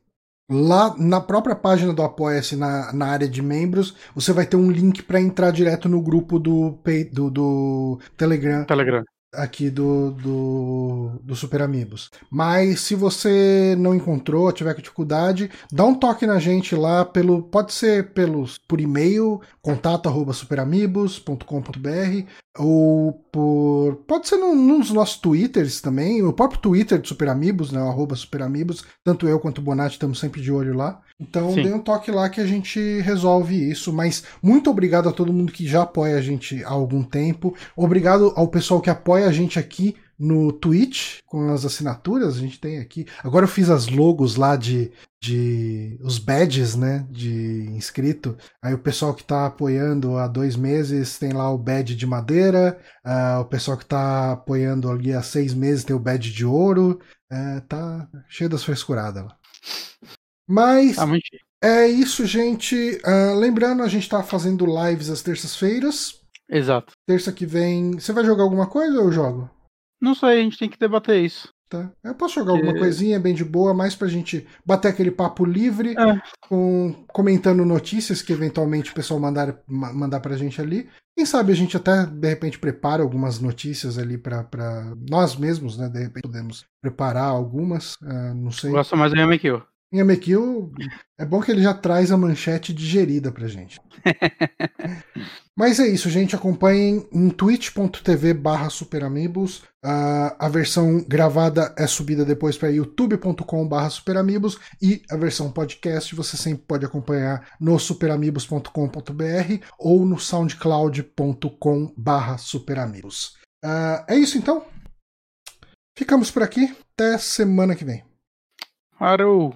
Lá na própria página do Apoia-se, na, na área de membros, você vai ter um link para entrar direto no grupo do, do, do Telegram. Telegram aqui do, do, do Super Amigos. Mas se você não encontrou, tiver com dificuldade, dá um toque na gente lá pelo. Pode ser pelos, por e-mail, contato.superamigos.com.br ou por. Pode ser nos nossos twitters também, o próprio Twitter do Super Amigos, né? Arroba Super Amigos. Tanto eu quanto o Bonatti estamos sempre de olho lá. Então Sim. dê um toque lá que a gente resolve isso. Mas muito obrigado a todo mundo que já apoia a gente há algum tempo. Obrigado ao pessoal que apoia a gente aqui no Twitch com as assinaturas. A gente tem aqui. Agora eu fiz as logos lá de, de os badges, né, de inscrito. Aí o pessoal que está apoiando há dois meses tem lá o badge de madeira. Uh, o pessoal que está apoiando ali há seis meses tem o badge de ouro. Uh, tá cheio das frescuradas lá. Mas ah, é isso, gente. Uh, lembrando, a gente está fazendo lives às terças-feiras. Exato. Terça que vem. Você vai jogar alguma coisa ou eu jogo? Não sei, a gente tem que debater isso. Tá. Eu posso jogar que... alguma coisinha bem de boa, mais pra gente bater aquele papo livre, é. com, comentando notícias que eventualmente o pessoal mandar, mandar pra gente ali. Quem sabe a gente até, de repente, prepara algumas notícias ali para nós mesmos, né? De repente podemos preparar algumas, uh, não sei. Gosto mais do MQ. Em Amekil, é bom que ele já traz a manchete digerida pra gente. *laughs* Mas é isso, gente. Acompanhem em twitch.tv barra superamigos. Uh, a versão gravada é subida depois para youtube.com barra superamigos e a versão podcast você sempre pode acompanhar no superamigos.com.br ou no soundcloud.com barra superamigos. Uh, é isso então. Ficamos por aqui. Até semana que vem. Parou!